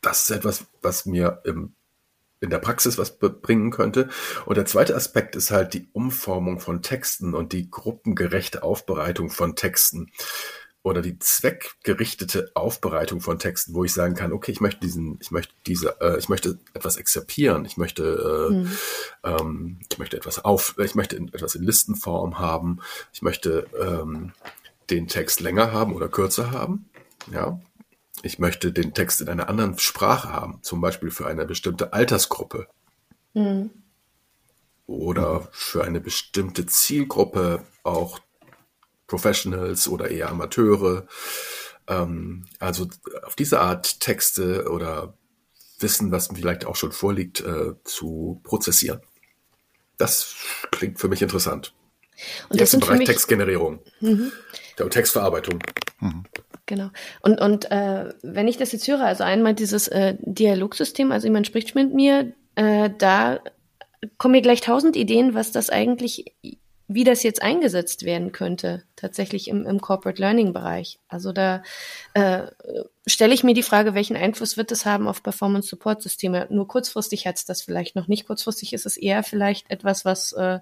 das ist etwas, was mir im, in der Praxis was bringen könnte. Und der zweite Aspekt ist halt die Umformung von Texten und die gruppengerechte Aufbereitung von Texten oder die zweckgerichtete Aufbereitung von Texten, wo ich sagen kann, okay, ich möchte diesen, ich möchte diese, äh, ich möchte etwas exerpieren, ich möchte, äh, mhm. ähm, ich möchte etwas auf, ich möchte etwas in Listenform haben, ich möchte ähm, den Text länger haben oder kürzer haben, ja. Ich möchte den Text in einer anderen Sprache haben, zum Beispiel für eine bestimmte Altersgruppe. Mhm. Oder für eine bestimmte Zielgruppe auch Professionals oder eher Amateure. Ähm, also auf diese Art Texte oder Wissen, was vielleicht auch schon vorliegt, äh, zu prozessieren. Das klingt für mich interessant. Und Jetzt das im Bereich Textgenerierung mhm. der Textverarbeitung. Mhm. Genau. Und, und äh, wenn ich das jetzt höre, also einmal dieses äh, Dialogsystem, also jemand spricht mit mir, äh, da kommen mir gleich tausend Ideen, was das eigentlich wie das jetzt eingesetzt werden könnte, tatsächlich im, im Corporate Learning Bereich. Also da äh, stelle ich mir die Frage, welchen Einfluss wird es haben auf Performance Support Systeme? Nur kurzfristig hat es das vielleicht noch nicht. Kurzfristig ist es eher vielleicht etwas, was äh,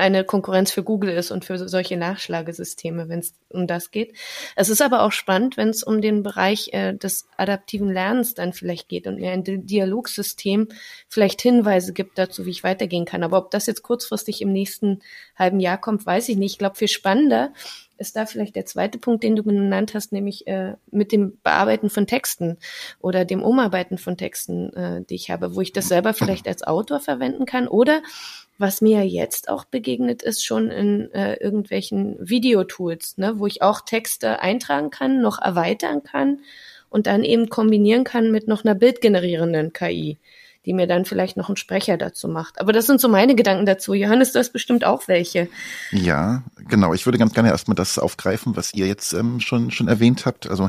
eine Konkurrenz für Google ist und für solche Nachschlagesysteme, wenn es um das geht. Es ist aber auch spannend, wenn es um den Bereich äh, des adaptiven Lernens dann vielleicht geht und mir ein Dialogsystem vielleicht Hinweise gibt dazu, wie ich weitergehen kann. Aber ob das jetzt kurzfristig im nächsten halben Jahr kommt, weiß ich nicht. Ich glaube, viel spannender ist da vielleicht der zweite Punkt, den du genannt hast, nämlich äh, mit dem Bearbeiten von Texten oder dem Umarbeiten von Texten, äh, die ich habe, wo ich das selber vielleicht als Autor verwenden kann oder was mir jetzt auch begegnet ist, schon in äh, irgendwelchen Videotools, ne, wo ich auch Texte eintragen kann, noch erweitern kann und dann eben kombinieren kann mit noch einer bildgenerierenden KI, die mir dann vielleicht noch einen Sprecher dazu macht. Aber das sind so meine Gedanken dazu. Johannes, du hast bestimmt auch welche. Ja, genau. Ich würde ganz gerne erstmal das aufgreifen, was ihr jetzt ähm, schon, schon erwähnt habt. Also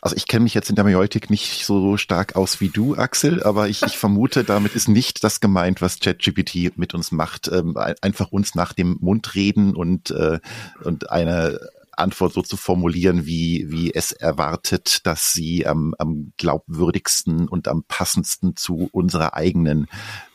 also ich kenne mich jetzt in der Majoitik nicht so stark aus wie du, Axel, aber ich, ich vermute, damit ist nicht das gemeint, was ChatGPT mit uns macht. Ähm, einfach uns nach dem Mund reden und, äh, und eine Antwort so zu formulieren, wie, wie es erwartet, dass sie am, am glaubwürdigsten und am passendsten zu unserer eigenen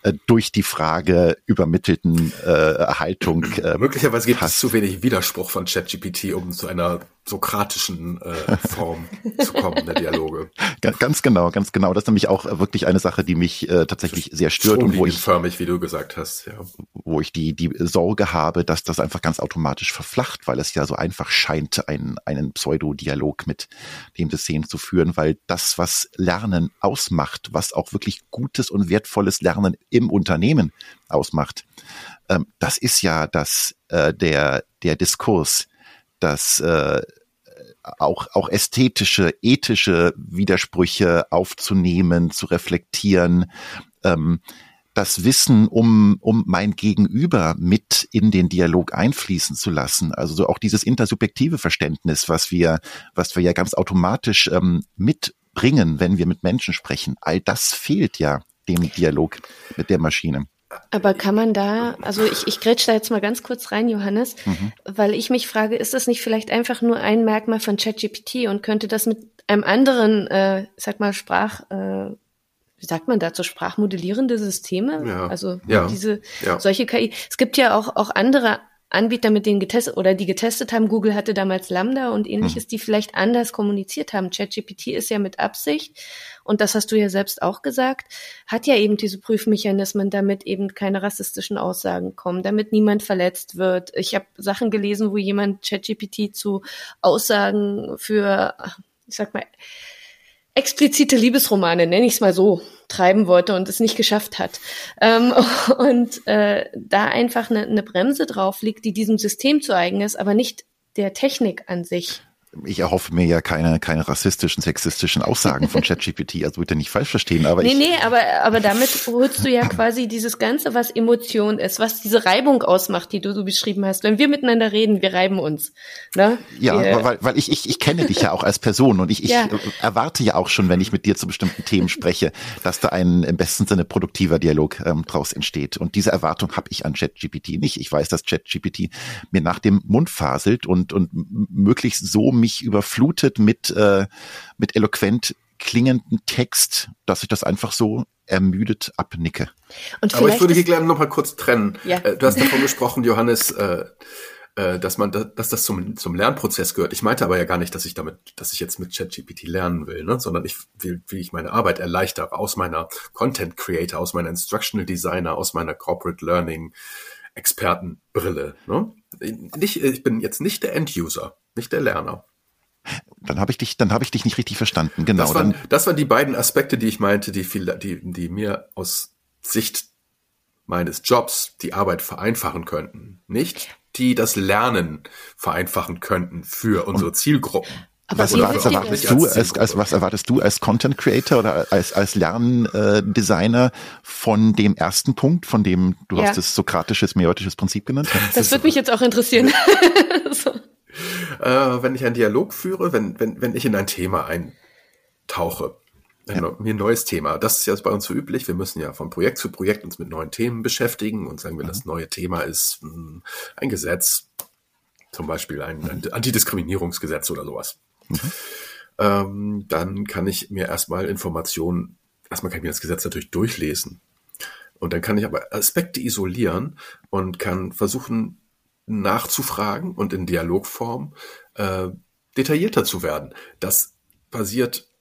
äh, durch die Frage übermittelten äh, Haltung. Äh, Möglicherweise gibt passt. es zu wenig Widerspruch von ChatGPT, um zu einer sokratischen äh, Form zu kommen der Dialoge. Ganz genau, ganz genau. Das ist nämlich auch wirklich eine Sache, die mich äh, tatsächlich sehr stört und wo ich förmig, wie du gesagt hast, ja. wo ich die die Sorge habe, dass das einfach ganz automatisch verflacht, weil es ja so einfach scheint, einen einen Pseudo-Dialog mit dem System zu führen, weil das, was Lernen ausmacht, was auch wirklich gutes und wertvolles Lernen im Unternehmen ausmacht, ähm, das ist ja das äh, der der Diskurs dass äh, auch, auch ästhetische, ethische Widersprüche aufzunehmen, zu reflektieren, ähm, das Wissen um, um mein Gegenüber mit in den Dialog einfließen zu lassen. Also so auch dieses intersubjektive Verständnis, was wir, was wir ja ganz automatisch ähm, mitbringen, wenn wir mit Menschen sprechen. All das fehlt ja dem Dialog mit der Maschine. Aber kann man da, also ich, ich grätsch da jetzt mal ganz kurz rein, Johannes, mhm. weil ich mich frage, ist das nicht vielleicht einfach nur ein Merkmal von ChatGPT und könnte das mit einem anderen, äh, sag mal, Sprach, äh, wie sagt man dazu, sprachmodellierende Systeme? Ja. Also ja. diese ja. solche KI. Es gibt ja auch, auch andere Anbieter, mit denen getestet oder die getestet haben. Google hatte damals Lambda und ähnliches, mhm. die vielleicht anders kommuniziert haben. ChatGPT ist ja mit Absicht und das hast du ja selbst auch gesagt, hat ja eben diese Prüfmechanismen, damit eben keine rassistischen Aussagen kommen, damit niemand verletzt wird. Ich habe Sachen gelesen, wo jemand ChatGPT zu Aussagen für, ich sag mal, explizite Liebesromane, nenne ich es mal so, treiben wollte und es nicht geschafft hat. Ähm, und äh, da einfach eine, eine Bremse drauf liegt, die diesem System zu eigen ist, aber nicht der Technik an sich ich erhoffe mir ja keine, keine rassistischen, sexistischen Aussagen von ChatGPT, also bitte nicht falsch verstehen, aber nee, ich. Nee, aber, aber damit holst du ja quasi dieses Ganze, was Emotion ist, was diese Reibung ausmacht, die du so beschrieben hast. Wenn wir miteinander reden, wir reiben uns. Ne? Ja, wir, weil, weil ich, ich, ich kenne dich ja auch als Person und ich, ich ja. erwarte ja auch schon, wenn ich mit dir zu bestimmten Themen spreche, dass da ein im besten Sinne produktiver Dialog ähm, draus entsteht. Und diese Erwartung habe ich an ChatGPT nicht. Ich weiß, dass ChatGPT mir nach dem Mund faselt und, und möglichst so mich überflutet mit, äh, mit eloquent klingenden Text, dass ich das einfach so ermüdet abnicke. Aber ich würde hier gerne noch mal kurz trennen. Ja. Äh, du hast davon gesprochen, Johannes, äh, äh, dass man, dass das zum, zum Lernprozess gehört. Ich meinte aber ja gar nicht, dass ich damit, dass ich jetzt mit ChatGPT lernen will, ne? sondern ich will, wie ich meine Arbeit erleichtere aus meiner Content Creator, aus meiner Instructional Designer, aus meiner Corporate Learning Expertenbrille. Ne? Nicht, ich bin jetzt nicht der End-User, nicht der Lerner. Dann habe ich dich, dann habe ich dich nicht richtig verstanden. Genau. Das waren, das waren die beiden Aspekte, die ich meinte, die viel, die, die mir aus Sicht meines Jobs die Arbeit vereinfachen könnten. Nicht die das Lernen vereinfachen könnten für unsere Und Zielgruppen. Aber was, was erwartest du als, als, was erwartest du als Content Creator oder als, als Lerndesigner von dem ersten Punkt, von dem du ja. hast das sokratisches, meotisches Prinzip genannt? Das würde mich jetzt auch interessieren. so äh, wenn ich einen Dialog führe, wenn, wenn, wenn ich in ein Thema eintauche. Ein, ja. Mir ein neues Thema. Das ist ja bei uns so üblich. Wir müssen ja von Projekt zu Projekt uns mit neuen Themen beschäftigen und sagen wir, mhm. das neue Thema ist mh, hm, ein Gesetz, zum Beispiel ein, ein Antidiskriminierungsgesetz oder sowas. Mhm. Ähm, dann kann ich mir erstmal Informationen, erstmal kann ich mir das Gesetz natürlich durchlesen Und dann kann ich aber Aspekte isolieren und kann versuchen nachzufragen und in Dialogform äh, detaillierter zu werden. Das basiert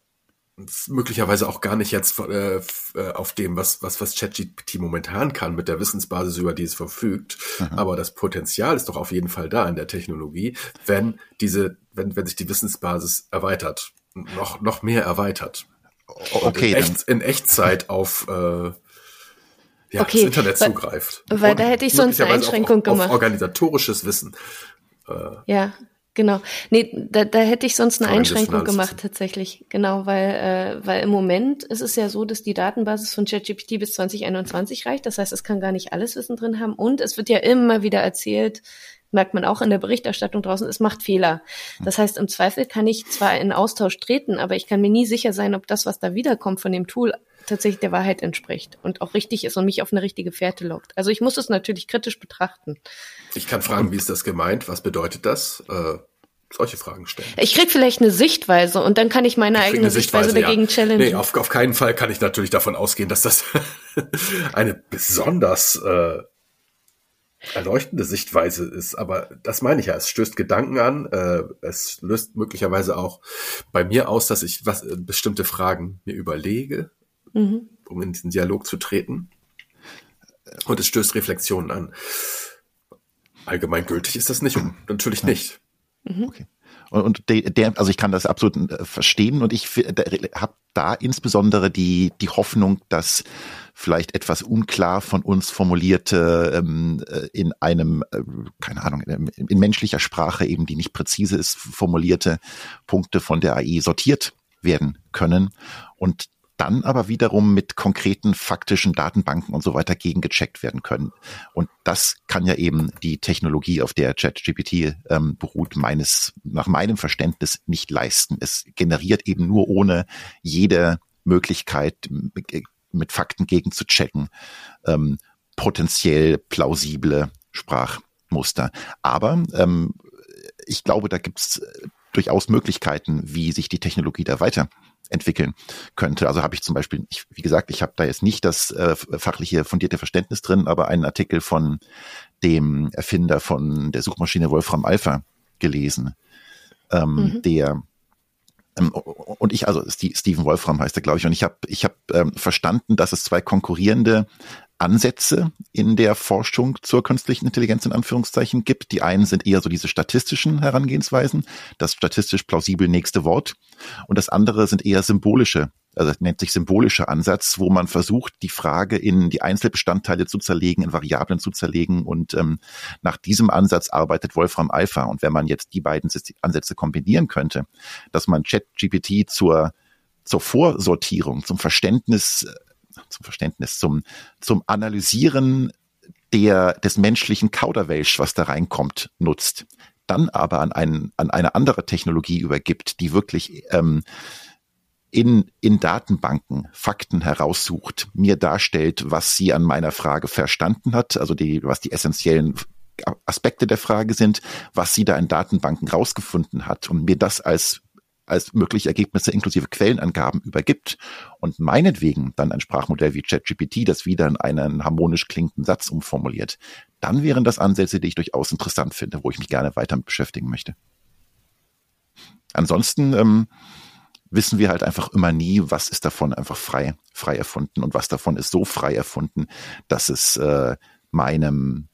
möglicherweise auch gar nicht jetzt äh, äh, auf dem, was, was, was ChatGPT momentan kann mit der Wissensbasis, über die es verfügt. Mhm. Aber das Potenzial ist doch auf jeden Fall da in der Technologie, wenn diese, wenn, wenn sich die Wissensbasis erweitert, noch, noch mehr erweitert. Okay. In, Echt, in, Echtzeit auf, äh, ja, okay, das Internet weil, zugreift. Weil da hätte ich sonst eine Einschränkung auf, gemacht. Auf organisatorisches Wissen. Äh, ja, Genau. Nee, da, da hätte ich sonst eine Einschränkung gemacht tatsächlich. Genau, weil, äh, weil im Moment ist es ja so, dass die Datenbasis von ChatGPT bis 2021 reicht. Das heißt, es kann gar nicht alles Wissen drin haben. Und es wird ja immer wieder erzählt, merkt man auch in der Berichterstattung draußen, es macht Fehler. Das heißt, im Zweifel kann ich zwar in Austausch treten, aber ich kann mir nie sicher sein, ob das, was da wiederkommt von dem Tool, tatsächlich der Wahrheit entspricht und auch richtig ist und mich auf eine richtige Fährte lockt. Also ich muss es natürlich kritisch betrachten. Ich kann fragen, wie ist das gemeint? Was bedeutet das? Äh, solche Fragen stellen. Ich krieg vielleicht eine Sichtweise und dann kann ich meine ich eigene Sichtweise, Sichtweise, dagegen ja. challengen. Nee, auf, auf keinen Fall kann ich natürlich davon ausgehen, dass das eine besonders äh, erleuchtende Sichtweise ist. Aber das meine ich ja. Es stößt Gedanken an. Äh, es löst möglicherweise auch bei mir aus, dass ich was äh, bestimmte Fragen mir überlege, mhm. um in diesen Dialog zu treten. Und es stößt Reflexionen an. Allgemeingültig ist das nicht, natürlich nicht. Mhm. Okay. Und, und der, der, also ich kann das absolut äh, verstehen und ich habe da insbesondere die, die Hoffnung, dass vielleicht etwas unklar von uns formulierte ähm, äh, in einem, äh, keine Ahnung, in, in menschlicher Sprache eben, die nicht präzise ist, formulierte Punkte von der AI sortiert werden können und dann aber wiederum mit konkreten faktischen Datenbanken und so weiter gegengecheckt werden können. Und das kann ja eben die Technologie, auf der ChatGPT ähm, beruht, meines, nach meinem Verständnis nicht leisten. Es generiert eben nur ohne jede Möglichkeit, mit Fakten gegenzuchecken, ähm, potenziell plausible Sprachmuster. Aber ähm, ich glaube, da gibt's durchaus Möglichkeiten, wie sich die Technologie da weiter entwickeln könnte. Also habe ich zum Beispiel, ich, wie gesagt, ich habe da jetzt nicht das äh, fachliche fundierte Verständnis drin, aber einen Artikel von dem Erfinder von der Suchmaschine Wolfram Alpha gelesen, ähm, mhm. der ähm, und ich, also Stephen Wolfram heißt er, glaube ich, und ich habe ich hab, ähm, verstanden, dass es zwei konkurrierende Ansätze in der Forschung zur künstlichen Intelligenz in Anführungszeichen gibt. Die einen sind eher so diese statistischen Herangehensweisen, das statistisch plausibel nächste Wort. Und das andere sind eher symbolische, also nennt sich symbolischer Ansatz, wo man versucht, die Frage in die Einzelbestandteile zu zerlegen, in Variablen zu zerlegen. Und ähm, nach diesem Ansatz arbeitet Wolfram Alpha. Und wenn man jetzt die beiden Ansätze kombinieren könnte, dass man ChatGPT zur zur Vorsortierung, zum Verständnis zum Verständnis, zum, zum Analysieren der, des menschlichen Kauderwelsch, was da reinkommt, nutzt, dann aber an, einen, an eine andere Technologie übergibt, die wirklich ähm, in, in Datenbanken Fakten heraussucht, mir darstellt, was sie an meiner Frage verstanden hat, also die, was die essentiellen Aspekte der Frage sind, was sie da in Datenbanken rausgefunden hat und mir das als als mögliche Ergebnisse inklusive Quellenangaben übergibt und meinetwegen dann ein Sprachmodell wie ChatGPT das wieder in einen harmonisch klingenden Satz umformuliert, dann wären das Ansätze, die ich durchaus interessant finde, wo ich mich gerne weiter mit beschäftigen möchte. Ansonsten ähm, wissen wir halt einfach immer nie, was ist davon einfach frei, frei erfunden und was davon ist so frei erfunden, dass es äh, meinem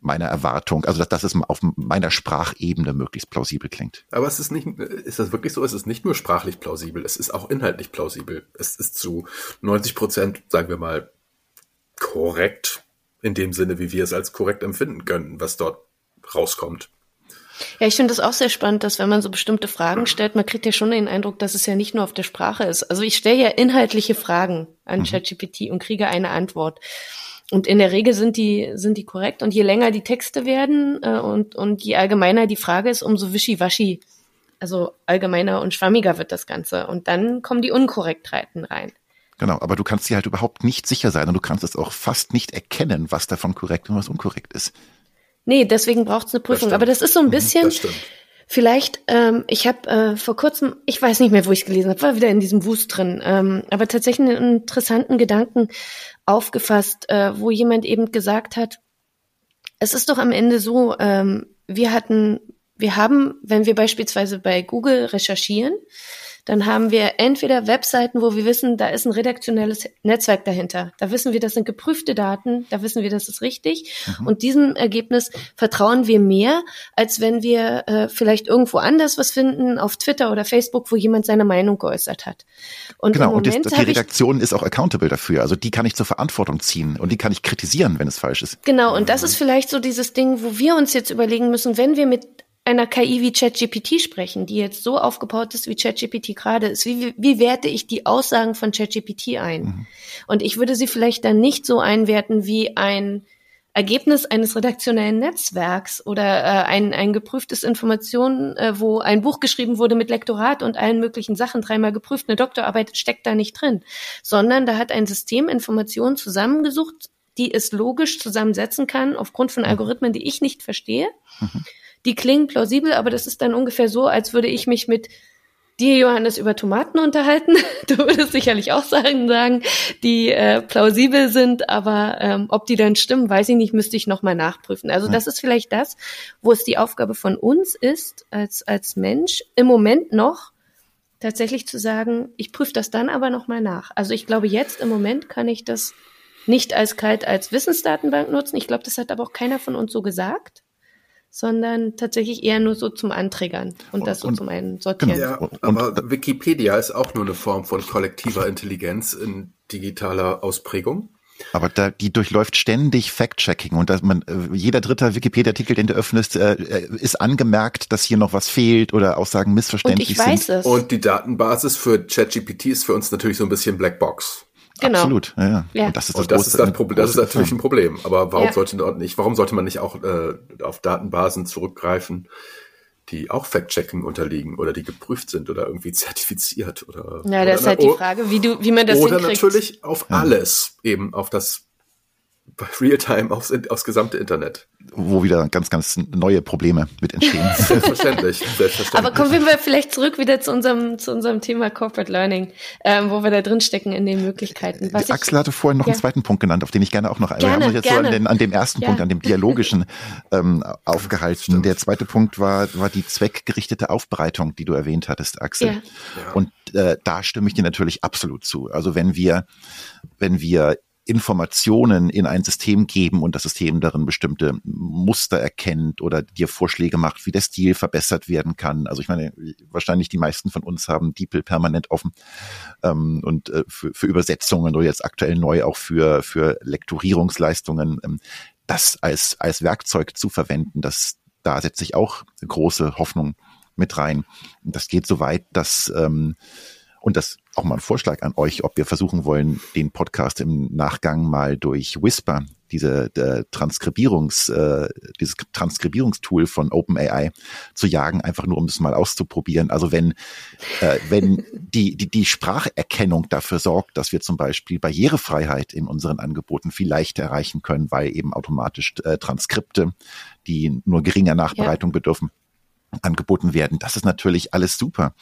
meiner Erwartung, also dass, dass es auf meiner Sprachebene möglichst plausibel klingt. Aber es ist nicht, ist das wirklich so? Es ist nicht nur sprachlich plausibel, es ist auch inhaltlich plausibel. Es ist zu 90 Prozent, sagen wir mal, korrekt in dem Sinne, wie wir es als korrekt empfinden können, was dort rauskommt. Ja, ich finde das auch sehr spannend, dass wenn man so bestimmte Fragen stellt, man kriegt ja schon den Eindruck, dass es ja nicht nur auf der Sprache ist. Also ich stelle ja inhaltliche Fragen an mhm. ChatGPT und kriege eine Antwort. Und in der Regel sind die, sind die korrekt. Und je länger die Texte werden äh, und, und je allgemeiner die Frage ist, umso wischiwaschi, also allgemeiner und schwammiger wird das Ganze. Und dann kommen die Unkorrektheiten rein. Genau, aber du kannst dir halt überhaupt nicht sicher sein und du kannst es auch fast nicht erkennen, was davon korrekt und was unkorrekt ist. Nee, deswegen braucht es eine Prüfung. Das aber das ist so ein mhm, bisschen, Vielleicht, ähm, ich habe äh, vor kurzem, ich weiß nicht mehr, wo ich es gelesen habe, war wieder in diesem Wust drin, ähm, aber tatsächlich einen interessanten Gedanken aufgefasst, äh, wo jemand eben gesagt hat, es ist doch am Ende so, ähm, wir hatten, wir haben, wenn wir beispielsweise bei Google recherchieren, dann haben wir entweder Webseiten, wo wir wissen, da ist ein redaktionelles Netzwerk dahinter. Da wissen wir, das sind geprüfte Daten, da wissen wir, das ist richtig. Mhm. Und diesem Ergebnis vertrauen wir mehr, als wenn wir äh, vielleicht irgendwo anders was finden, auf Twitter oder Facebook, wo jemand seine Meinung geäußert hat. Und genau, und das, die Redaktion ist auch accountable dafür. Also die kann ich zur Verantwortung ziehen und die kann ich kritisieren, wenn es falsch ist. Genau, und das ist vielleicht so dieses Ding, wo wir uns jetzt überlegen müssen, wenn wir mit einer KI wie ChatGPT sprechen, die jetzt so aufgebaut ist, wie ChatGPT gerade ist, wie, wie werte ich die Aussagen von ChatGPT ein? Mhm. Und ich würde sie vielleicht dann nicht so einwerten wie ein Ergebnis eines redaktionellen Netzwerks oder äh, ein, ein geprüftes Informationen, äh, wo ein Buch geschrieben wurde mit Lektorat und allen möglichen Sachen, dreimal geprüft, eine Doktorarbeit steckt da nicht drin, sondern da hat ein System Informationen zusammengesucht, die es logisch zusammensetzen kann aufgrund von mhm. Algorithmen, die ich nicht verstehe. Mhm die klingen plausibel, aber das ist dann ungefähr so, als würde ich mich mit dir, Johannes, über Tomaten unterhalten. Du würdest sicherlich auch Sachen sagen, die äh, plausibel sind, aber ähm, ob die dann stimmen, weiß ich nicht, müsste ich nochmal nachprüfen. Also das ist vielleicht das, wo es die Aufgabe von uns ist, als, als Mensch, im Moment noch tatsächlich zu sagen, ich prüfe das dann aber nochmal nach. Also ich glaube, jetzt im Moment kann ich das nicht als kalt als Wissensdatenbank nutzen. Ich glaube, das hat aber auch keiner von uns so gesagt sondern tatsächlich eher nur so zum Anträgern und das so und, zum einen sortieren. Ja, aber Wikipedia ist auch nur eine Form von kollektiver Intelligenz in digitaler Ausprägung. Aber da, die durchläuft ständig Fact-Checking und dass man, äh, jeder dritte Wikipedia-Artikel, den du öffnest, äh, äh, ist angemerkt, dass hier noch was fehlt oder Aussagen missverständlich und ich weiß sind. Es. Und die Datenbasis für ChatGPT ist für uns natürlich so ein bisschen Blackbox. Genau. Absolut, ja, ja. ja. Und das ist das, und das, große, ist das, Problem, das ist natürlich ein Problem. Aber warum ja. sollte man nicht, warum sollte man nicht auch äh, auf Datenbasen zurückgreifen, die auch Fact-Checking unterliegen oder die geprüft sind oder irgendwie zertifiziert oder. Ja, das ist halt die Frage, wie du, wie man das Oder hinkriegt. natürlich auf alles, eben auf das Realtime aufs, aufs gesamte Internet. Wo wieder ganz, ganz neue Probleme mit entstehen. selbstverständlich, selbstverständlich. Aber kommen wir vielleicht zurück wieder zu unserem, zu unserem Thema Corporate Learning, ähm, wo wir da drin stecken in den Möglichkeiten. Was Axel ich, hatte vorhin noch ja. einen zweiten Punkt genannt, auf den ich gerne auch noch, gerne, wir haben uns jetzt so an, den, an dem ersten ja. Punkt, an dem dialogischen ähm, aufgehalten. Stimmt. Der zweite Punkt war, war die zweckgerichtete Aufbereitung, die du erwähnt hattest, Axel. Ja. Und äh, da stimme ich dir natürlich absolut zu. Also wenn wir, wenn wir Informationen in ein System geben und das System darin bestimmte Muster erkennt oder dir Vorschläge macht, wie der Stil verbessert werden kann. Also ich meine, wahrscheinlich die meisten von uns haben DeepL permanent offen ähm, und äh, für, für Übersetzungen oder jetzt aktuell neu auch für, für Lekturierungsleistungen, ähm, das als, als Werkzeug zu verwenden, das, da setze ich auch große Hoffnung mit rein. Und das geht so weit, dass ähm, und das auch mal ein Vorschlag an euch, ob wir versuchen wollen, den Podcast im Nachgang mal durch Whisper, diese der Transkribierungs, äh, dieses Transkribierungstool von OpenAI zu jagen, einfach nur um es mal auszuprobieren. Also wenn, äh, wenn die, die, die Spracherkennung dafür sorgt, dass wir zum Beispiel Barrierefreiheit in unseren Angeboten viel leichter erreichen können, weil eben automatisch äh, Transkripte, die nur geringer Nachbereitung ja. bedürfen, angeboten werden. Das ist natürlich alles super.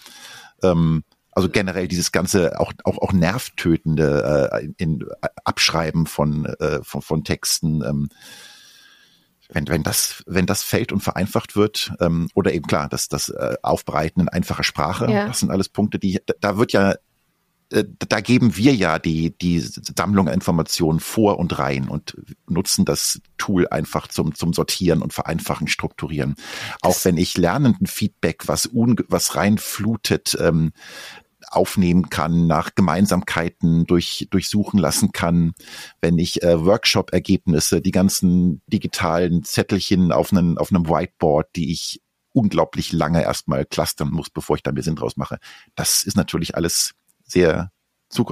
Ähm, also generell dieses ganze auch auch auch nervtötende äh, in, äh, Abschreiben von, äh, von von Texten. Ähm, wenn, wenn das wenn das fällt und vereinfacht wird ähm, oder eben klar das das äh, Aufbereiten in einfacher Sprache ja. das sind alles Punkte die da wird ja äh, da geben wir ja die, die Sammlung an Informationen vor und rein und nutzen das Tool einfach zum, zum Sortieren und Vereinfachen, Strukturieren. Auch wenn ich lernenden Feedback, was, un, was reinflutet, ähm, aufnehmen kann, nach Gemeinsamkeiten durch, durchsuchen lassen kann, wenn ich äh, Workshop-Ergebnisse, die ganzen digitalen Zettelchen auf einem, auf einem Whiteboard, die ich unglaublich lange erstmal clustern muss, bevor ich da mir Sinn draus mache. Das ist natürlich alles sehr,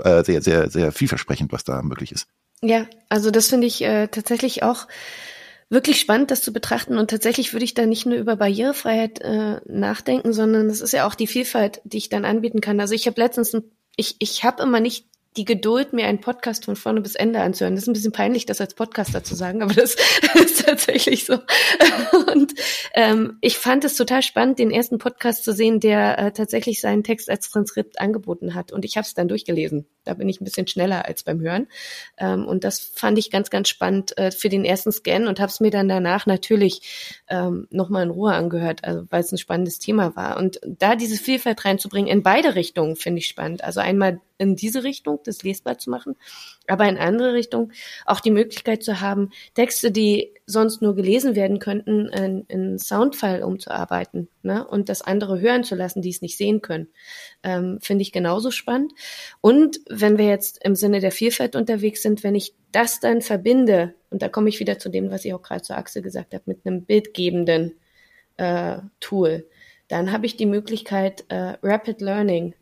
äh, sehr, sehr, sehr vielversprechend, was da möglich ist. Ja, also das finde ich äh, tatsächlich auch wirklich spannend, das zu betrachten. Und tatsächlich würde ich da nicht nur über Barrierefreiheit äh, nachdenken, sondern es ist ja auch die Vielfalt, die ich dann anbieten kann. Also ich habe letztens, ein, ich, ich habe immer nicht die Geduld, mir einen Podcast von vorne bis Ende anzuhören. Das ist ein bisschen peinlich, das als Podcaster zu sagen, aber das ist tatsächlich so. Und ähm, ich fand es total spannend, den ersten Podcast zu sehen, der äh, tatsächlich seinen Text als Transkript angeboten hat. Und ich habe es dann durchgelesen. Da bin ich ein bisschen schneller als beim Hören. Ähm, und das fand ich ganz, ganz spannend äh, für den ersten Scan und habe es mir dann danach natürlich ähm, nochmal in Ruhe angehört, also weil es ein spannendes Thema war. Und da diese Vielfalt reinzubringen in beide Richtungen finde ich spannend. Also einmal in diese Richtung, das lesbar zu machen, aber in andere Richtung auch die Möglichkeit zu haben, Texte, die sonst nur gelesen werden könnten, in, in Soundfile umzuarbeiten ne? und das andere hören zu lassen, die es nicht sehen können, ähm, finde ich genauso spannend. Und wenn wir jetzt im Sinne der Vielfalt unterwegs sind, wenn ich das dann verbinde, und da komme ich wieder zu dem, was ich auch gerade zur Achse gesagt habe, mit einem bildgebenden äh, Tool, dann habe ich die Möglichkeit, äh, Rapid Learning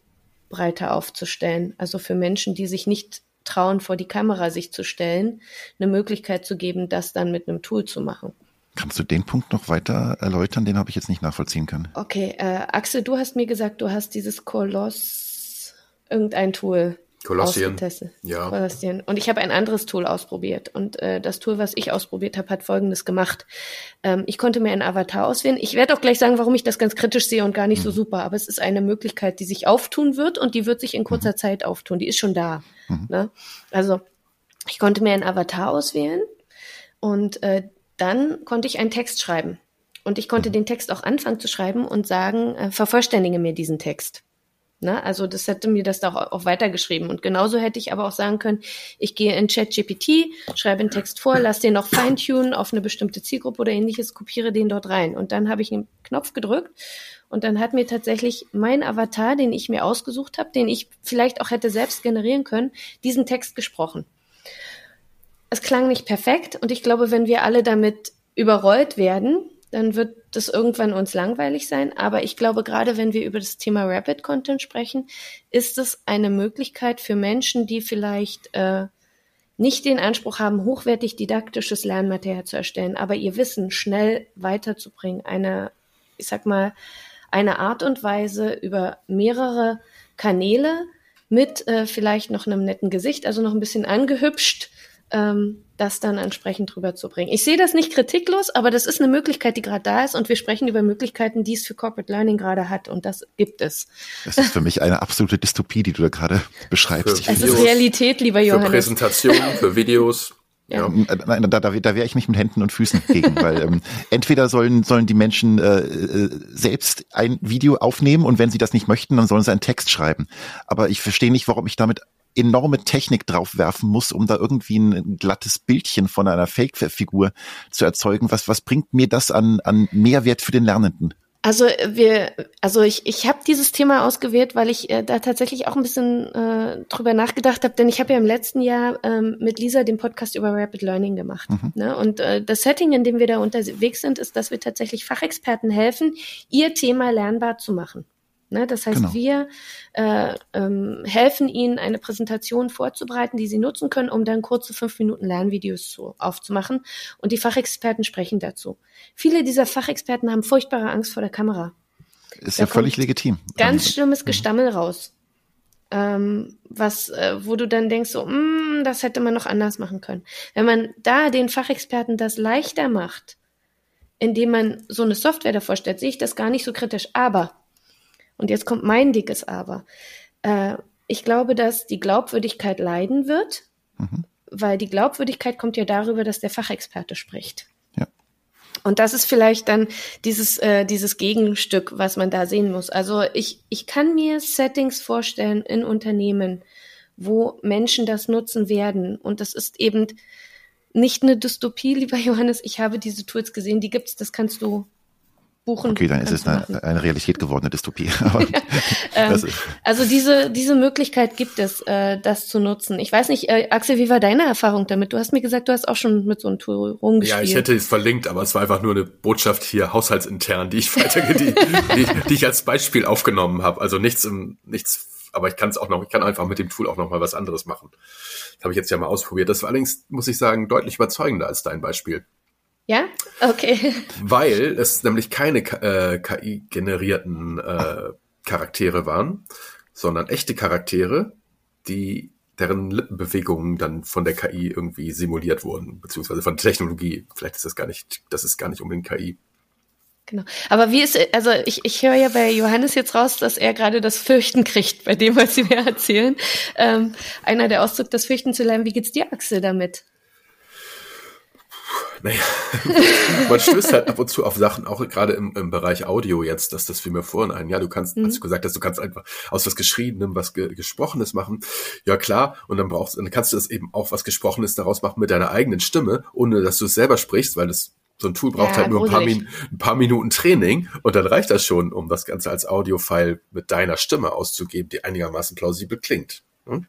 breiter aufzustellen. Also für Menschen, die sich nicht trauen, vor die Kamera sich zu stellen, eine Möglichkeit zu geben, das dann mit einem Tool zu machen. Kannst du den Punkt noch weiter erläutern? Den habe ich jetzt nicht nachvollziehen können. Okay, äh, Axel, du hast mir gesagt, du hast dieses Koloss, irgendein Tool Kolossien. Ja. Kolossien. Und ich habe ein anderes Tool ausprobiert. Und äh, das Tool, was ich ausprobiert habe, hat Folgendes gemacht. Ähm, ich konnte mir einen Avatar auswählen. Ich werde auch gleich sagen, warum ich das ganz kritisch sehe und gar nicht so super. Aber es ist eine Möglichkeit, die sich auftun wird und die wird sich in kurzer Zeit auftun. Die ist schon da. Ne? Also ich konnte mir einen Avatar auswählen und äh, dann konnte ich einen Text schreiben. Und ich konnte den Text auch anfangen zu schreiben und sagen, äh, vervollständige mir diesen Text. Ne? Also das hätte mir das da auch, auch weitergeschrieben. Und genauso hätte ich aber auch sagen können, ich gehe in ChatGPT, schreibe einen Text vor, lasse den noch feintunen auf eine bestimmte Zielgruppe oder ähnliches, kopiere den dort rein. Und dann habe ich einen Knopf gedrückt und dann hat mir tatsächlich mein Avatar, den ich mir ausgesucht habe, den ich vielleicht auch hätte selbst generieren können, diesen Text gesprochen. Es klang nicht perfekt und ich glaube, wenn wir alle damit überrollt werden, dann wird das irgendwann uns langweilig sein. Aber ich glaube, gerade wenn wir über das Thema Rapid Content sprechen, ist es eine Möglichkeit für Menschen, die vielleicht äh, nicht den Anspruch haben, hochwertig didaktisches Lernmaterial zu erstellen, aber ihr Wissen schnell weiterzubringen. Eine, ich sag mal, eine Art und Weise über mehrere Kanäle mit äh, vielleicht noch einem netten Gesicht, also noch ein bisschen angehübscht, ähm, das dann entsprechend rüberzubringen. Ich sehe das nicht kritiklos, aber das ist eine Möglichkeit, die gerade da ist und wir sprechen über Möglichkeiten, die es für Corporate Learning gerade hat und das gibt es. Das ist für mich eine absolute Dystopie, die du da gerade beschreibst. Für Es ist Realität, lieber Für Johannes. Präsentationen, für Videos. Ja. Ja. Nein, da, da, da wehre ich mich mit Händen und Füßen gegen, weil ähm, entweder sollen, sollen die Menschen äh, äh, selbst ein Video aufnehmen und wenn sie das nicht möchten, dann sollen sie einen Text schreiben. Aber ich verstehe nicht, warum ich damit enorme Technik draufwerfen muss, um da irgendwie ein glattes Bildchen von einer Fake-Figur zu erzeugen. Was, was bringt mir das an, an Mehrwert für den Lernenden? Also wir, also ich, ich habe dieses Thema ausgewählt, weil ich äh, da tatsächlich auch ein bisschen äh, drüber nachgedacht habe, denn ich habe ja im letzten Jahr ähm, mit Lisa den Podcast über Rapid Learning gemacht. Ne? Und äh, das Setting, in dem wir da unterwegs sind, ist, dass wir tatsächlich Fachexperten helfen, ihr Thema lernbar zu machen. Ne? Das heißt, Genau. wir äh, ähm, helfen ihnen, eine Präsentation vorzubereiten, die sie nutzen können, um dann kurze fünf Minuten Lernvideos zu, aufzumachen. Und die Fachexperten sprechen dazu. Viele dieser Fachexperten haben furchtbare Angst vor der Kamera. Ist Da ja völlig legitim. Ganz Ähm, schlimmes Gestammel raus. Ähm, was, äh, wo du dann denkst, so, mm, das hätte man noch anders machen können. Wenn man da den Fachexperten das leichter macht, indem man so eine Software davor stellt, sehe ich das gar nicht so kritisch. Aber, und jetzt kommt mein dickes Aber, äh, ich glaube, dass die Glaubwürdigkeit leiden wird, Mhm. weil die Glaubwürdigkeit kommt ja darüber, dass der Fachexperte spricht. Ja. Und das ist vielleicht dann dieses, äh, dieses Gegenstück, was man da sehen muss. Also ich, ich kann mir Settings vorstellen in Unternehmen, wo Menschen das nutzen werden. Und das ist eben nicht eine Dystopie, lieber Johannes. Ich habe diese Tools gesehen, die gibt's, das kannst du buchen. Okay, dann ist es eine, eine Realität gewordene Dystopie. Aber Ähm, also diese, diese Möglichkeit gibt es, äh, das zu nutzen. Ich weiß nicht, äh, Axel, wie war deine Erfahrung damit? Du hast mir gesagt, du hast auch schon mit so einem Tool rumgespielt. Ja, ich hätte es verlinkt, aber es war einfach nur eine Botschaft hier haushaltsintern, die ich weiterge die, die, die ich als Beispiel aufgenommen habe. Also nichts im, nichts, aber ich kann es auch noch, ich kann einfach mit dem Tool auch noch mal was anderes machen. Das habe ich jetzt ja mal ausprobiert. Das war allerdings, muss ich sagen, deutlich überzeugender als dein Beispiel. Ja? Okay. Weil es nämlich keine äh, KI-generierten äh, Charaktere waren, sondern echte Charaktere, die deren Lippenbewegungen dann von der KI irgendwie simuliert wurden, beziehungsweise von Technologie. Vielleicht ist das gar nicht, das ist gar nicht unbedingt KI. Genau. Aber wie ist, also ich, ich höre ja bei Johannes jetzt raus, dass er gerade das Fürchten kriegt bei dem, was Sie mir erzählen. Ähm, einer der Ausdruck, das Fürchten zu lernen. Wie geht's dir, Axel, damit? Naja, man stößt halt ab und zu auf Sachen, auch gerade im, im Bereich Audio jetzt, dass das fiel mir vorhin ein. Ja, du kannst, mhm. als du gesagt hast, du kannst einfach aus was Geschriebenem was Ge Gesprochenes machen. Ja, klar. Und dann brauchst, dann kannst du das eben auch was Gesprochenes daraus machen mit deiner eigenen Stimme, ohne dass du es selber sprichst, weil das so ein Tool braucht ja, halt nur ein paar, ein paar, Minuten Training und dann reicht das schon, um das Ganze als Audiofile mit deiner Stimme auszugeben, die einigermaßen plausibel klingt. Hm?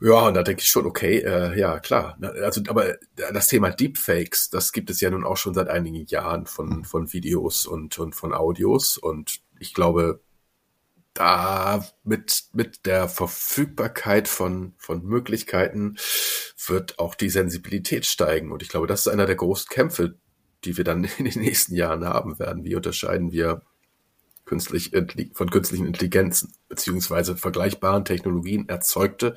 Ja, und da denke ich schon, okay, äh, ja, klar. Also, aber das Thema Deepfakes, das gibt es ja nun auch schon seit einigen Jahren von, von Videos und, und von Audios. Und ich glaube, da mit, mit der Verfügbarkeit von, von Möglichkeiten wird auch die Sensibilität steigen. Und ich glaube, das ist einer der großen Kämpfe, die wir dann in den nächsten Jahren haben werden. Wie unterscheiden wir künstlich, von künstlichen Intelligenzen beziehungsweise vergleichbaren Technologien erzeugte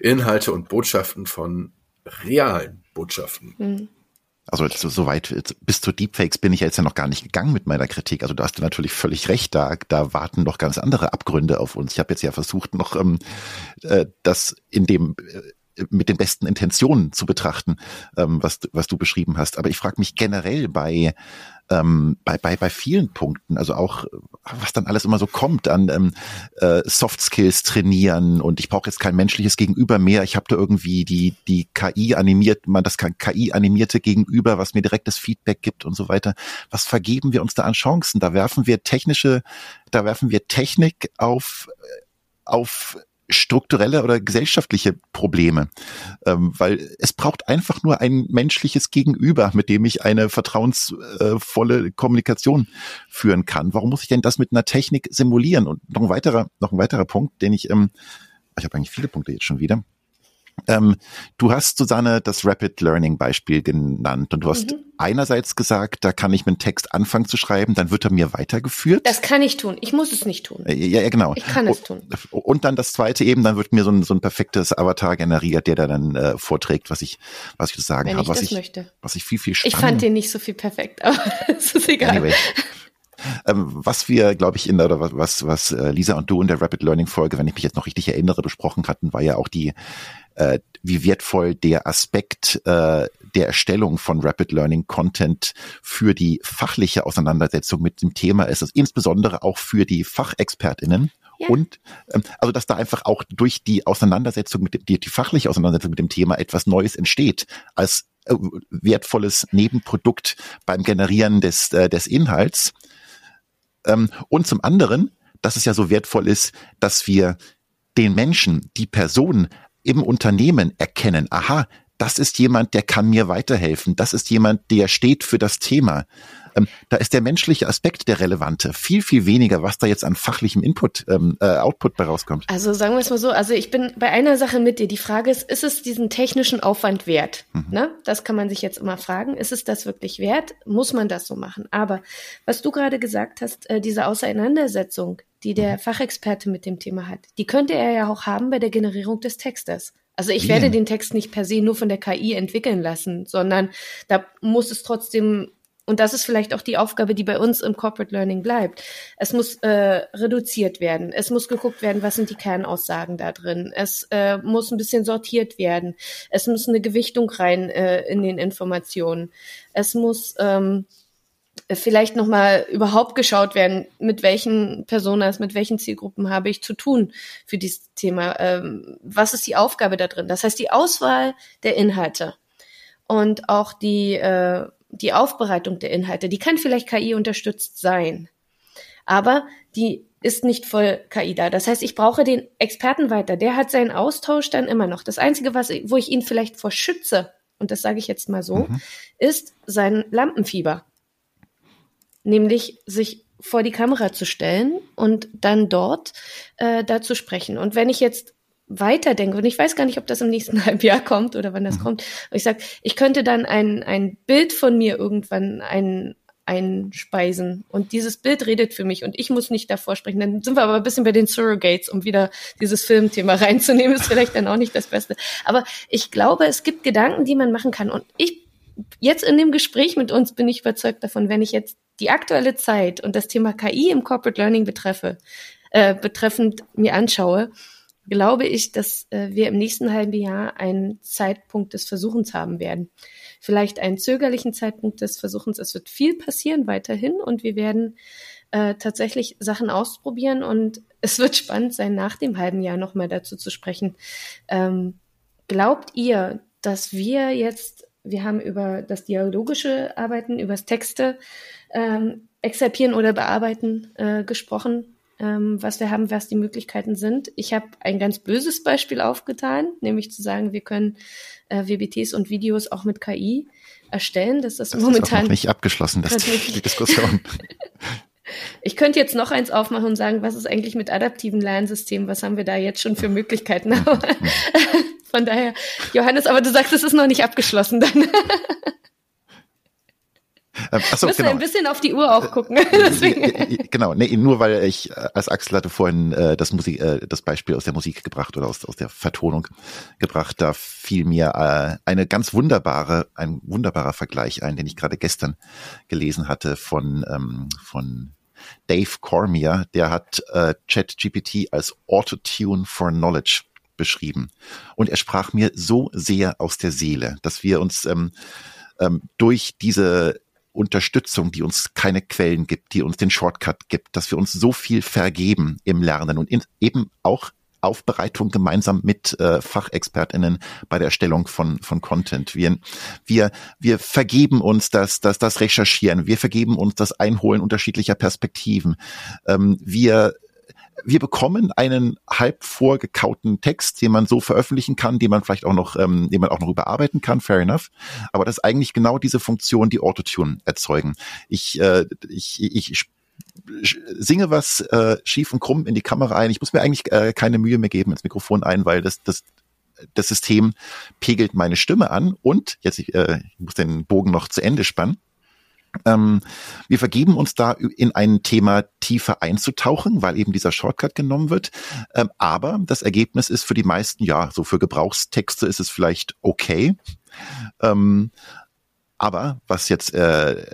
Inhalte und Botschaften von realen Botschaften. Mhm. Also so weit bis zu Deepfakes bin ich jetzt ja noch gar nicht gegangen mit meiner Kritik. Also da hast du natürlich völlig recht. Da, da warten noch ganz andere Abgründe auf uns. Ich habe jetzt ja versucht, noch ähm, äh, das in dem äh, mit den besten Intentionen zu betrachten, ähm, was, was du beschrieben hast. Aber ich frage mich generell bei ähm, bei, bei, bei vielen Punkten, also auch was dann alles immer so kommt an ähm, äh, Soft Skills trainieren und ich brauche jetzt kein menschliches Gegenüber mehr. Ich habe da irgendwie die, die KI animiert, man das KI animierte Gegenüber, was mir direktes Feedback gibt und so weiter. Was vergeben wir uns da an Chancen? Da werfen wir technische, da werfen wir Technik auf auf strukturelle oder gesellschaftliche Probleme, ähm, weil es braucht einfach nur ein menschliches Gegenüber, mit dem ich eine vertrauensvolle Kommunikation führen kann. Warum muss ich denn das mit einer Technik simulieren? Und noch ein weiterer, noch ein weiterer Punkt, den ich, ähm, ich habe eigentlich viele Punkte jetzt schon wieder. Ähm, du hast, Susanne, das Rapid Learning Beispiel genannt und du hast mhm. einerseits gesagt, da kann ich mit Text anfangen zu schreiben, dann wird er mir weitergeführt. Das kann ich tun. Ich muss es nicht tun. Äh, ja, ja genau. Ich kann es tun. Und dann das zweite eben, dann wird mir so ein, so ein perfektes Avatar generiert, der da dann äh, vorträgt, was ich, was ich zu sagen Wenn habe. was ich, möchte. was ich viel, viel spannend. Ich fand den nicht so viel perfekt, aber es ist egal. Anyway. Ähm, was wir, glaube ich, in der, oder was, was äh, Lisa und du in der Rapid Learning Folge, wenn ich mich jetzt noch richtig erinnere, besprochen hatten, war ja auch die, äh, wie wertvoll der Aspekt äh, der Erstellung von Rapid Learning Content für die fachliche Auseinandersetzung mit dem Thema ist, also insbesondere auch für die Fachexpertinnen. Ja. Und ähm, also dass da einfach auch durch die Auseinandersetzung mit dem, die, die fachliche Auseinandersetzung mit dem Thema etwas Neues entsteht als äh, wertvolles Nebenprodukt beim Generieren des, äh, des Inhalts. Ähm, und zum anderen, dass es ja so wertvoll ist, dass wir den Menschen, die Person im Unternehmen erkennen, aha, das ist jemand, der kann mir weiterhelfen, das ist jemand, der steht für das Thema. Ähm, da ist der menschliche Aspekt der relevante, viel, viel weniger, was da jetzt an fachlichem Input, ähm, äh, Output bei rauskommt. Also sagen wir es mal so, also ich bin bei einer Sache mit dir. Die Frage ist, ist es diesen technischen Aufwand wert? Mhm. Ne? Das kann man sich jetzt immer fragen. Ist es das wirklich wert? Muss man das so machen? Aber was du gerade gesagt hast, äh, diese Auseinandersetzung, die der mhm. Fachexperte mit dem Thema hat, die könnte er ja auch haben bei der Generierung des Textes. Also ich werde den Text nicht per se nur von der KI entwickeln lassen, sondern da muss es trotzdem und das ist vielleicht auch die Aufgabe, die bei uns im Corporate Learning bleibt. Es muss äh, reduziert werden. Es muss geguckt werden, was sind die Kernaussagen da drin. Es äh, muss ein bisschen sortiert werden. Es muss eine Gewichtung rein äh, in den Informationen. Es muss ähm, vielleicht nochmal überhaupt geschaut werden, mit welchen Personas, mit welchen Zielgruppen habe ich zu tun für dieses Thema. Ähm, was ist die Aufgabe da drin? Das heißt, die Auswahl der Inhalte und auch die äh, die Aufbereitung der Inhalte, die kann vielleicht KI unterstützt sein. Aber die ist nicht voll KI da. Das heißt, ich brauche den Experten weiter. Der hat seinen Austausch dann immer noch. Das Einzige, was, wo ich ihn vielleicht vor schütze, und das sage ich jetzt mal so, mhm. ist sein Lampenfieber. Nämlich sich vor die Kamera zu stellen und dann dort äh, da zu sprechen. Und wenn ich jetzt weiterdenke, und ich weiß gar nicht, ob das im nächsten halben Jahr kommt oder wann das mhm. kommt, aber ich sage, ich könnte dann ein, ein Bild von mir irgendwann, ein, einspeisen. Und dieses Bild redet für mich und ich muss nicht davor sprechen. Dann sind wir aber ein bisschen bei den Surrogates, um wieder dieses Filmthema reinzunehmen, ist vielleicht dann auch nicht das Beste. Aber ich glaube, es gibt Gedanken, die man machen kann. Und ich, jetzt in dem Gespräch mit uns bin ich überzeugt davon, wenn ich jetzt die aktuelle Zeit und das Thema KI im Corporate Learning betreffe, äh, betreffend mir anschaue, glaube ich, dass äh, wir im nächsten halben Jahr einen Zeitpunkt des Versuchens haben werden vielleicht einen zögerlichen Zeitpunkt des Versuchens. Es wird viel passieren weiterhin und wir werden äh, tatsächlich Sachen ausprobieren und es wird spannend sein, nach dem halben Jahr nochmal dazu zu sprechen. Ähm, glaubt ihr, dass wir jetzt, wir haben über das dialogische Arbeiten, über das Texte ähm, exerpieren oder bearbeiten äh, gesprochen, ähm, was wir haben, was die Möglichkeiten sind. Ich habe ein ganz böses Beispiel aufgetan, nämlich zu sagen, wir können äh, WBTs und Videos auch mit KI erstellen. Das ist das momentan ist noch nicht abgeschlossen, das die Diskussion. Ich könnte jetzt noch eins aufmachen und sagen, was ist eigentlich mit adaptiven Lernsystemen? Was haben wir da jetzt schon für Möglichkeiten? Von daher, Johannes, aber du sagst, es ist noch nicht abgeschlossen dann. Ähm, achso, Müssen genau. ein bisschen auf die Uhr auch gucken. genau, nee, nur weil ich äh, als Axel hatte vorhin äh, das Musik, äh, das Beispiel aus der Musik gebracht oder aus, aus der Vertonung gebracht, da fiel mir äh, eine ganz wunderbare, ein wunderbarer Vergleich ein, den ich gerade gestern gelesen hatte von ähm, von Dave Cormier, der hat äh, ChatGPT als Autotune for Knowledge beschrieben. Und er sprach mir so sehr aus der Seele, dass wir uns ähm, ähm, durch diese Unterstützung, die uns keine Quellen gibt, die uns den Shortcut gibt, dass wir uns so viel vergeben im Lernen und in, eben auch Aufbereitung gemeinsam mit äh, Fachexpertinnen bei der Erstellung von von Content. Wir wir wir vergeben uns das das das Recherchieren. Wir vergeben uns das Einholen unterschiedlicher Perspektiven. Ähm, wir wir bekommen einen halb vorgekauten Text, den man so veröffentlichen kann, den man vielleicht auch noch, ähm, den man auch noch überarbeiten kann, fair enough. Aber das ist eigentlich genau diese Funktion, die Autotune erzeugen. Ich, äh, ich, ich singe was äh, schief und krumm in die Kamera ein. Ich muss mir eigentlich äh, keine Mühe mehr geben ins Mikrofon ein, weil das, das, das System pegelt meine Stimme an und jetzt äh, ich muss den Bogen noch zu Ende spannen. Ähm, wir vergeben uns da in ein Thema tiefer einzutauchen, weil eben dieser Shortcut genommen wird. Ähm, aber das Ergebnis ist für die meisten, ja, so für Gebrauchstexte ist es vielleicht okay. Ähm, aber was jetzt äh,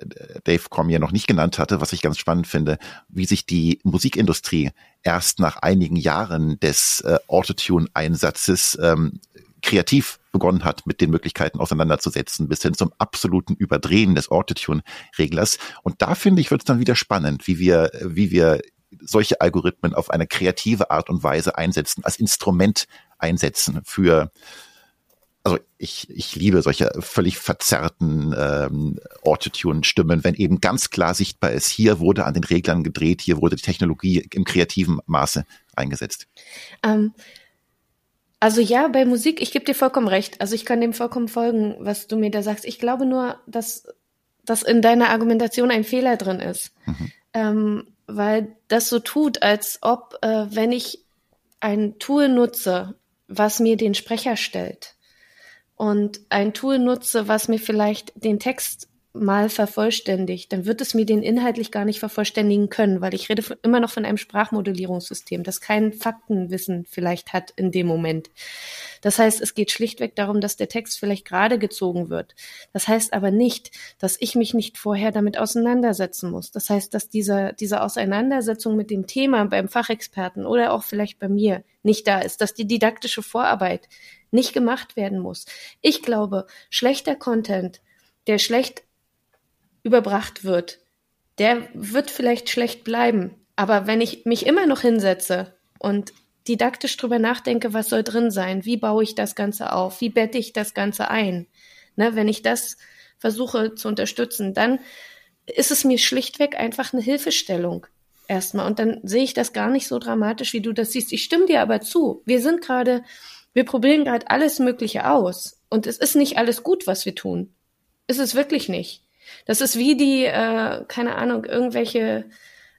Dave Cormier noch nicht genannt hatte, was ich ganz spannend finde, wie sich die Musikindustrie erst nach einigen Jahren des äh, Autotune-Einsatzes ähm, kreativ begonnen hat, mit den Möglichkeiten auseinanderzusetzen, bis hin zum absoluten Überdrehen des Autotune-Reglers. Und da finde ich, wird es dann wieder spannend, wie wir, wie wir solche Algorithmen auf eine kreative Art und Weise einsetzen, als Instrument einsetzen für also ich, ich liebe solche völlig verzerrten ähm, Autotune-Stimmen, wenn eben ganz klar sichtbar ist, hier wurde an den Reglern gedreht, hier wurde die Technologie im kreativen Maße eingesetzt. Ähm, also ja, bei Musik, ich gebe dir vollkommen recht. Also ich kann dem vollkommen folgen, was du mir da sagst. Ich glaube nur, dass, dass in deiner Argumentation ein Fehler drin ist. Mhm. Ähm, weil das so tut, als ob, äh, wenn ich ein Tool nutze, was mir den Sprecher stellt und ein Tool nutze, was mir vielleicht den Text mal vervollständigt, dann wird es mir den inhaltlich gar nicht vervollständigen können, weil ich rede immer noch von einem Sprachmodellierungssystem, das kein Faktenwissen vielleicht hat in dem Moment. Das heißt, es geht schlichtweg darum, dass der Text vielleicht gerade gezogen wird. Das heißt aber nicht, dass ich mich nicht vorher damit auseinandersetzen muss. Das heißt, dass diese, diese Auseinandersetzung mit dem Thema beim Fachexperten oder auch vielleicht bei mir nicht da ist, dass die didaktische Vorarbeit nicht gemacht werden muss. Ich glaube, schlechter Content, der schlecht überbracht wird, der wird vielleicht schlecht bleiben. Aber wenn ich mich immer noch hinsetze und didaktisch drüber nachdenke, was soll drin sein, wie baue ich das Ganze auf, wie bette ich das Ganze ein, ne, wenn ich das versuche zu unterstützen, dann ist es mir schlichtweg einfach eine Hilfestellung erstmal. Und dann sehe ich das gar nicht so dramatisch, wie du das siehst. Ich stimme dir aber zu. Wir sind gerade, wir probieren gerade alles Mögliche aus. Und es ist nicht alles gut, was wir tun. Ist es wirklich nicht. Das ist wie die, äh, keine Ahnung, irgendwelche.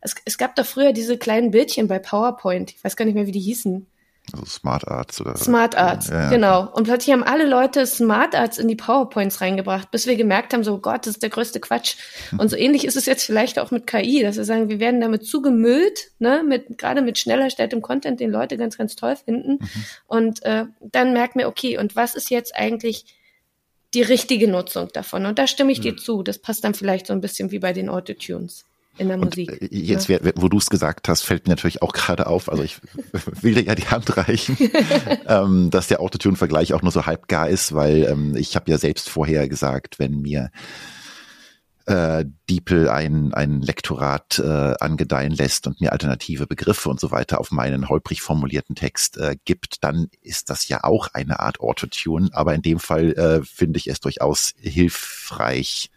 Es, es gab doch früher diese kleinen Bildchen bei PowerPoint. Ich weiß gar nicht mehr, wie die hießen. Also Smart Arts oder. Smart Arts, ja, ja. genau. Und plötzlich haben alle Leute Smart Arts in die PowerPoints reingebracht, bis wir gemerkt haben, so Gott, das ist der größte Quatsch. Und so ähnlich ist es jetzt vielleicht auch mit KI, dass wir sagen, wir werden damit zugemüllt, ne, mit, gerade mit schnell erstelltem Content, den Leute ganz, ganz toll finden. Mhm. Und äh, dann merken wir, okay, und was ist jetzt eigentlich die richtige Nutzung davon? Und da stimme ich mhm. dir zu. Das passt dann vielleicht so ein bisschen wie bei den Autotunes in der Musik. Und äh, jetzt, ja. wo du es gesagt hast, fällt mir natürlich auch gerade auf, also ich will dir ja die Hand reichen, ähm, dass der Autotune-Vergleich auch nur so halb gar ist, weil ähm, ich habe ja selbst vorher gesagt, wenn mir äh, DeepL ein, ein Lektorat äh, angedeihen lässt und mir alternative Begriffe und so weiter auf meinen holprig formulierten Text äh, gibt, dann ist das ja auch eine Art Autotune. Aber in dem Fall äh, finde ich es durchaus hilfreich,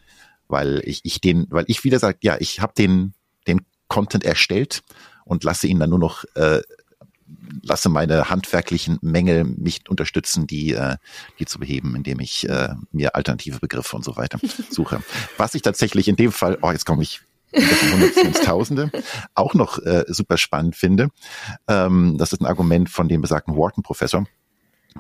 weil ich, ich den, weil ich wieder sage, ja, ich habe den, den Content erstellt und lasse ihn dann nur noch, äh, lasse meine handwerklichen Mängel mich unterstützen, die, äh, die zu beheben, indem ich äh, mir alternative Begriffe und so weiter suche. Was ich tatsächlich in dem Fall, oh, jetzt komme ich von Hunderte ins Tausende, auch noch äh, super spannend finde. Ähm, das ist ein Argument von dem besagten Wharton-Professor,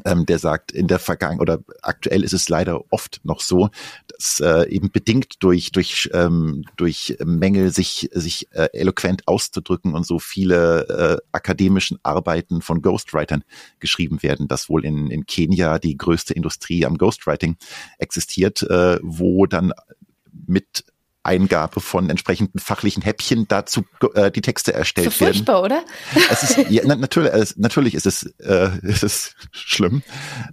ähm, der sagt, in der Vergangenheit oder aktuell ist es leider oft noch so, dass äh, eben bedingt durch durch ähm, durch Mängel sich sich äh, eloquent auszudrücken und so viele äh, akademischen Arbeiten von Ghostwritern geschrieben werden, dass wohl in in Kenia die größte Industrie am Ghostwriting existiert, äh, wo dann mit Eingabe von entsprechenden fachlichen Häppchen dazu äh, die Texte erstellt so furchtbar, werden. oder? Es ist, ja, natürlich, es, natürlich ist es, äh, ist es schlimm.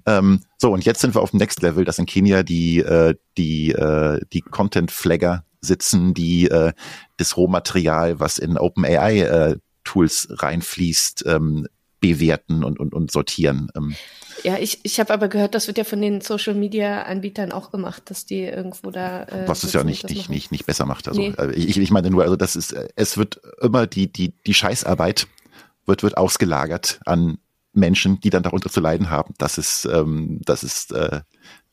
Ähm, so, und jetzt sind wir auf dem Next Level, dass in Kenia die, äh, die, äh, die Content-Flagger sitzen, die äh, das Rohmaterial, was in OpenAI äh, Tools reinfließt, ähm, bewerten und, und, und sortieren. Ähm. Ja, ich, ich habe aber gehört, das wird ja von den Social Media Anbietern auch gemacht, dass die irgendwo da. Äh, Was es ja nicht, nicht, nicht, nicht besser macht. Also nee. Äh, ich, ich meine nur, also das ist, es wird immer die, die, die Scheißarbeit wird, wird ausgelagert an Menschen, die dann darunter zu leiden haben, dass es, ähm, dass es äh,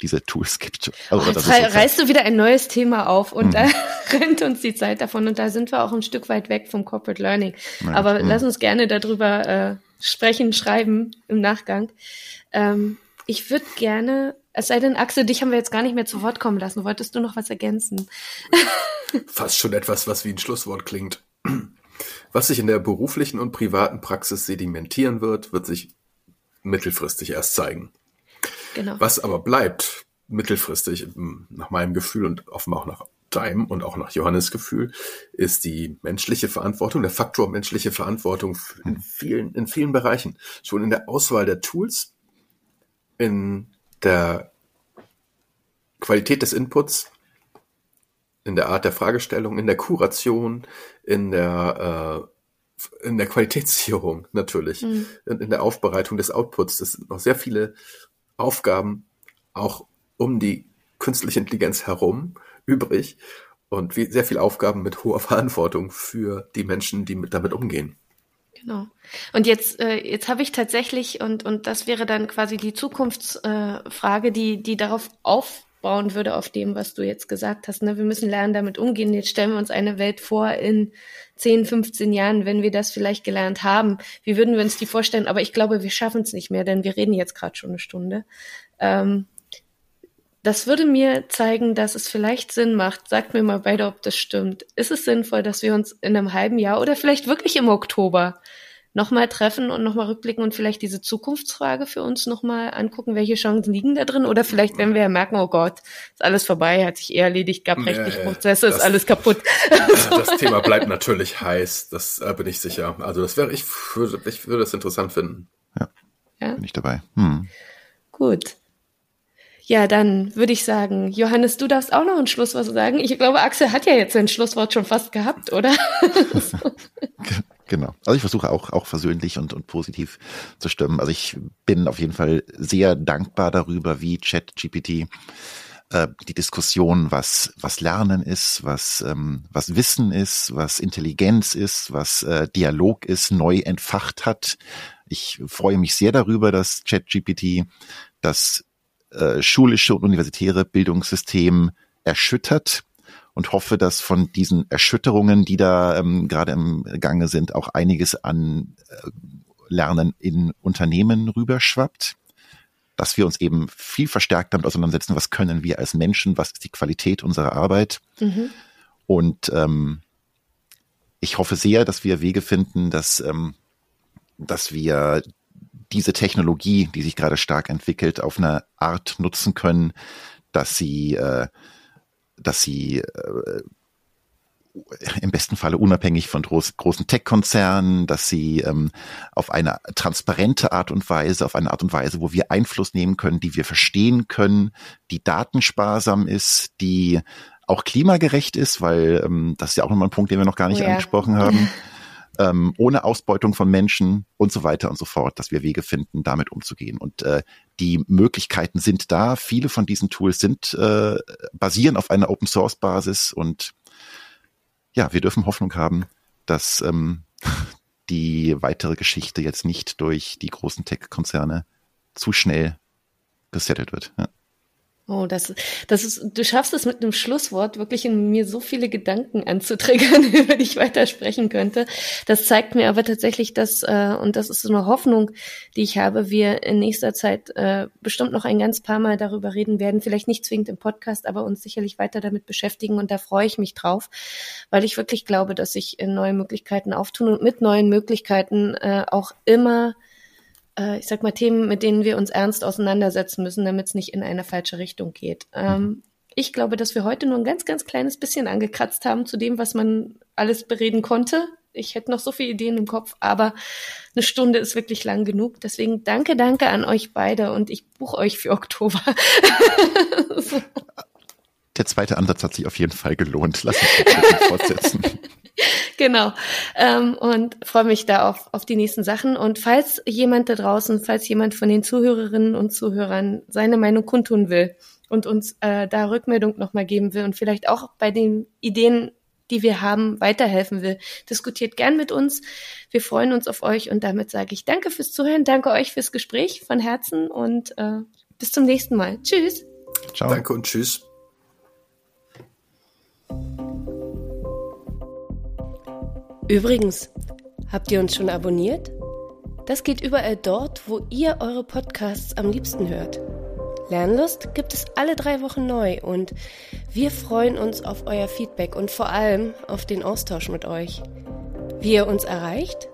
diese Tools gibt. Also, oh, jetzt rei reißt du wieder ein neues Thema auf und mhm. da rennt uns die Zeit davon und da sind wir auch ein Stück weit weg vom Corporate Learning. Ja, Aber mh. lass uns gerne darüber äh, sprechen, schreiben im Nachgang. Ähm, ich würde gerne, es sei denn, Axel, dich haben wir jetzt gar nicht mehr zu Wort kommen lassen. Wolltest du noch was ergänzen? Fast schon etwas, was wie ein Schlusswort klingt. Was sich in der beruflichen und privaten Praxis sedimentieren wird, wird sich mittelfristig erst zeigen. Genau. Was aber bleibt, mittelfristig, nach meinem Gefühl und offenbar auch nach deinem und auch nach Johannes Gefühl, ist die menschliche Verantwortung, der Faktor menschliche Verantwortung in vielen, in vielen Bereichen. Schon in der Auswahl der Tools, in der Qualität des Inputs, in der Art der Fragestellung, in der Kuration, in der, äh, in der Qualitätssicherung natürlich, mhm. in, in der Aufbereitung des Outputs. Das sind noch sehr viele Aufgaben, auch um die künstliche Intelligenz herum, übrig und wie, sehr viele Aufgaben mit hoher Verantwortung für die Menschen, die mit, damit umgehen. Genau. Und jetzt, äh, jetzt habe ich tatsächlich, und, und das wäre dann quasi die Zukunftsfrage, äh, die, die darauf aufbauen würde, auf dem, was du jetzt gesagt hast. Ne? Wir müssen lernen, damit umgehen. Jetzt stellen wir uns eine Welt vor in 10, 15 Jahren, wenn wir das vielleicht gelernt haben. Wie würden wir uns die vorstellen? Aber ich glaube, wir schaffen es nicht mehr, denn wir reden jetzt gerade schon eine Stunde. Ähm, das würde mir zeigen, dass es vielleicht Sinn macht. Sagt mir mal beide, ob das stimmt. Ist es sinnvoll, dass wir uns in einem halben Jahr oder vielleicht wirklich im Oktober nochmal treffen und nochmal rückblicken und vielleicht diese Zukunftsfrage für uns nochmal angucken, welche Chancen liegen da drin? Oder vielleicht, wenn wir ja merken, oh Gott, ist alles vorbei, hat sich eher erledigt, gab rechtliche Prozesse, ist alles kaputt. Das Thema bleibt natürlich heiß, das äh, bin ich sicher. Also das wäre, ich würde, ich würde das interessant finden. Ja, ja? bin ich dabei. Hm. Gut. Ja, dann würde ich sagen, Johannes, du darfst auch noch ein Schlusswort sagen. Ich glaube, Axel hat ja jetzt sein Schlusswort schon fast gehabt, oder? Genau. Also ich versuche auch, auch versöhnlich und, und positiv zu stimmen. Also ich bin auf jeden Fall sehr dankbar darüber, wie ChatGPT äh, die Diskussion, was, was Lernen ist, was, ähm, was Wissen ist, was Intelligenz ist, was äh, Dialog ist, neu entfacht hat. Ich freue mich sehr darüber, dass ChatGPT das äh, schulische und universitäre Bildungssystem erschüttert und hoffe, dass von diesen Erschütterungen, die da ähm, gerade im Gange sind, auch einiges an Lernen in Unternehmen rüberschwappt, dass wir uns eben viel verstärkt damit auseinandersetzen, was können wir als Menschen, was ist die Qualität unserer Arbeit. Mhm. Und ähm, ich hoffe sehr, dass wir Wege finden, dass, ähm, dass wir diese Technologie, die sich gerade stark entwickelt, auf eine Art nutzen können, dass sie, äh, dass sie äh, im besten Falle unabhängig von groß, großen Tech-Konzernen, dass sie ähm, auf eine transparente Art und Weise, auf eine Art und Weise, wo wir Einfluss nehmen können, die wir verstehen können, die datensparsam ist, die auch klimagerecht ist, weil ähm, das ist ja auch nochmal ein Punkt, den wir noch gar nicht oh ja. angesprochen haben. ähm, ohne Ausbeutung von Menschen und so weiter und so fort, dass wir Wege finden, damit umzugehen. Und äh, die Möglichkeiten sind da. Viele von diesen Tools sind äh, basieren auf einer Open Source Basis und ja, wir dürfen Hoffnung haben, dass ähm, die weitere Geschichte jetzt nicht durch die großen Tech-Konzerne zu schnell gesettelt wird. Ja. Oh, das, das ist, du schaffst es mit einem Schlusswort wirklich in mir so viele Gedanken anzutriggern, über die ich weiter sprechen könnte. Das zeigt mir aber tatsächlich, dass, äh, und das ist so eine Hoffnung, die ich habe, wir in nächster Zeit äh, bestimmt noch ein ganz paar Mal darüber reden werden. Vielleicht nicht zwingend im Podcast, aber uns sicherlich weiter damit beschäftigen. Und da freue ich mich drauf, weil ich wirklich glaube, dass sich neue Möglichkeiten auftun und mit neuen Möglichkeiten äh, auch immer äh, ich sag mal, Themen, mit denen wir uns ernst auseinandersetzen müssen, damit es nicht in eine falsche Richtung geht. Ähm, mhm. ich glaube, dass wir heute nur ein ganz, ganz kleines bisschen angekratzt haben zu dem, was man alles bereden konnte. Ich hätte noch so viele Ideen im Kopf, aber eine Stunde ist wirklich lang genug. Deswegen danke, danke an euch beide und ich buche euch für Oktober. Der zweite Ansatz hat sich auf jeden Fall gelohnt. Lass uns fortsetzen. genau. Ähm, und freue mich da auf, auf die nächsten Sachen. Und falls jemand da draußen, falls jemand von den Zuhörerinnen und Zuhörern seine Meinung kundtun will und uns äh, da Rückmeldung nochmal geben will und vielleicht auch bei den Ideen, die wir haben, weiterhelfen will, diskutiert gern mit uns. Wir freuen uns auf euch und damit sage ich danke fürs Zuhören, danke euch fürs Gespräch von Herzen und äh, bis zum nächsten Mal. Tschüss. Ciao. Danke und tschüss. Übrigens, habt ihr uns schon abonniert? Das geht überall dort, wo ihr eure Podcasts am liebsten hört. Lernlust gibt es alle drei Wochen neu und wir freuen uns auf euer Feedback und vor allem auf den Austausch mit euch. Wie ihr uns erreicht?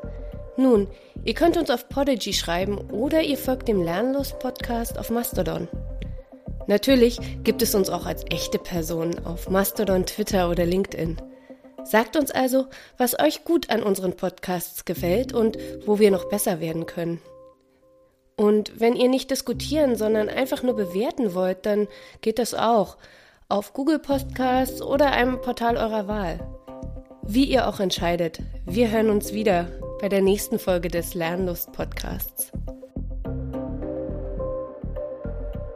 Nun, ihr könnt uns auf Podigy schreiben oder ihr folgt dem Lernlust Podcast auf Mastodon. Natürlich gibt es uns auch als echte Personen auf Mastodon, Twitter oder LinkedIn. Sagt uns also, was euch gut an unseren Podcasts gefällt und wo wir noch besser werden können. Und wenn ihr nicht diskutieren, sondern einfach nur bewerten wollt, dann geht das auch auf Google Podcasts oder einem Portal eurer Wahl. Wie ihr auch entscheidet, wir hören uns wieder bei der nächsten Folge des Lernlust Podcasts.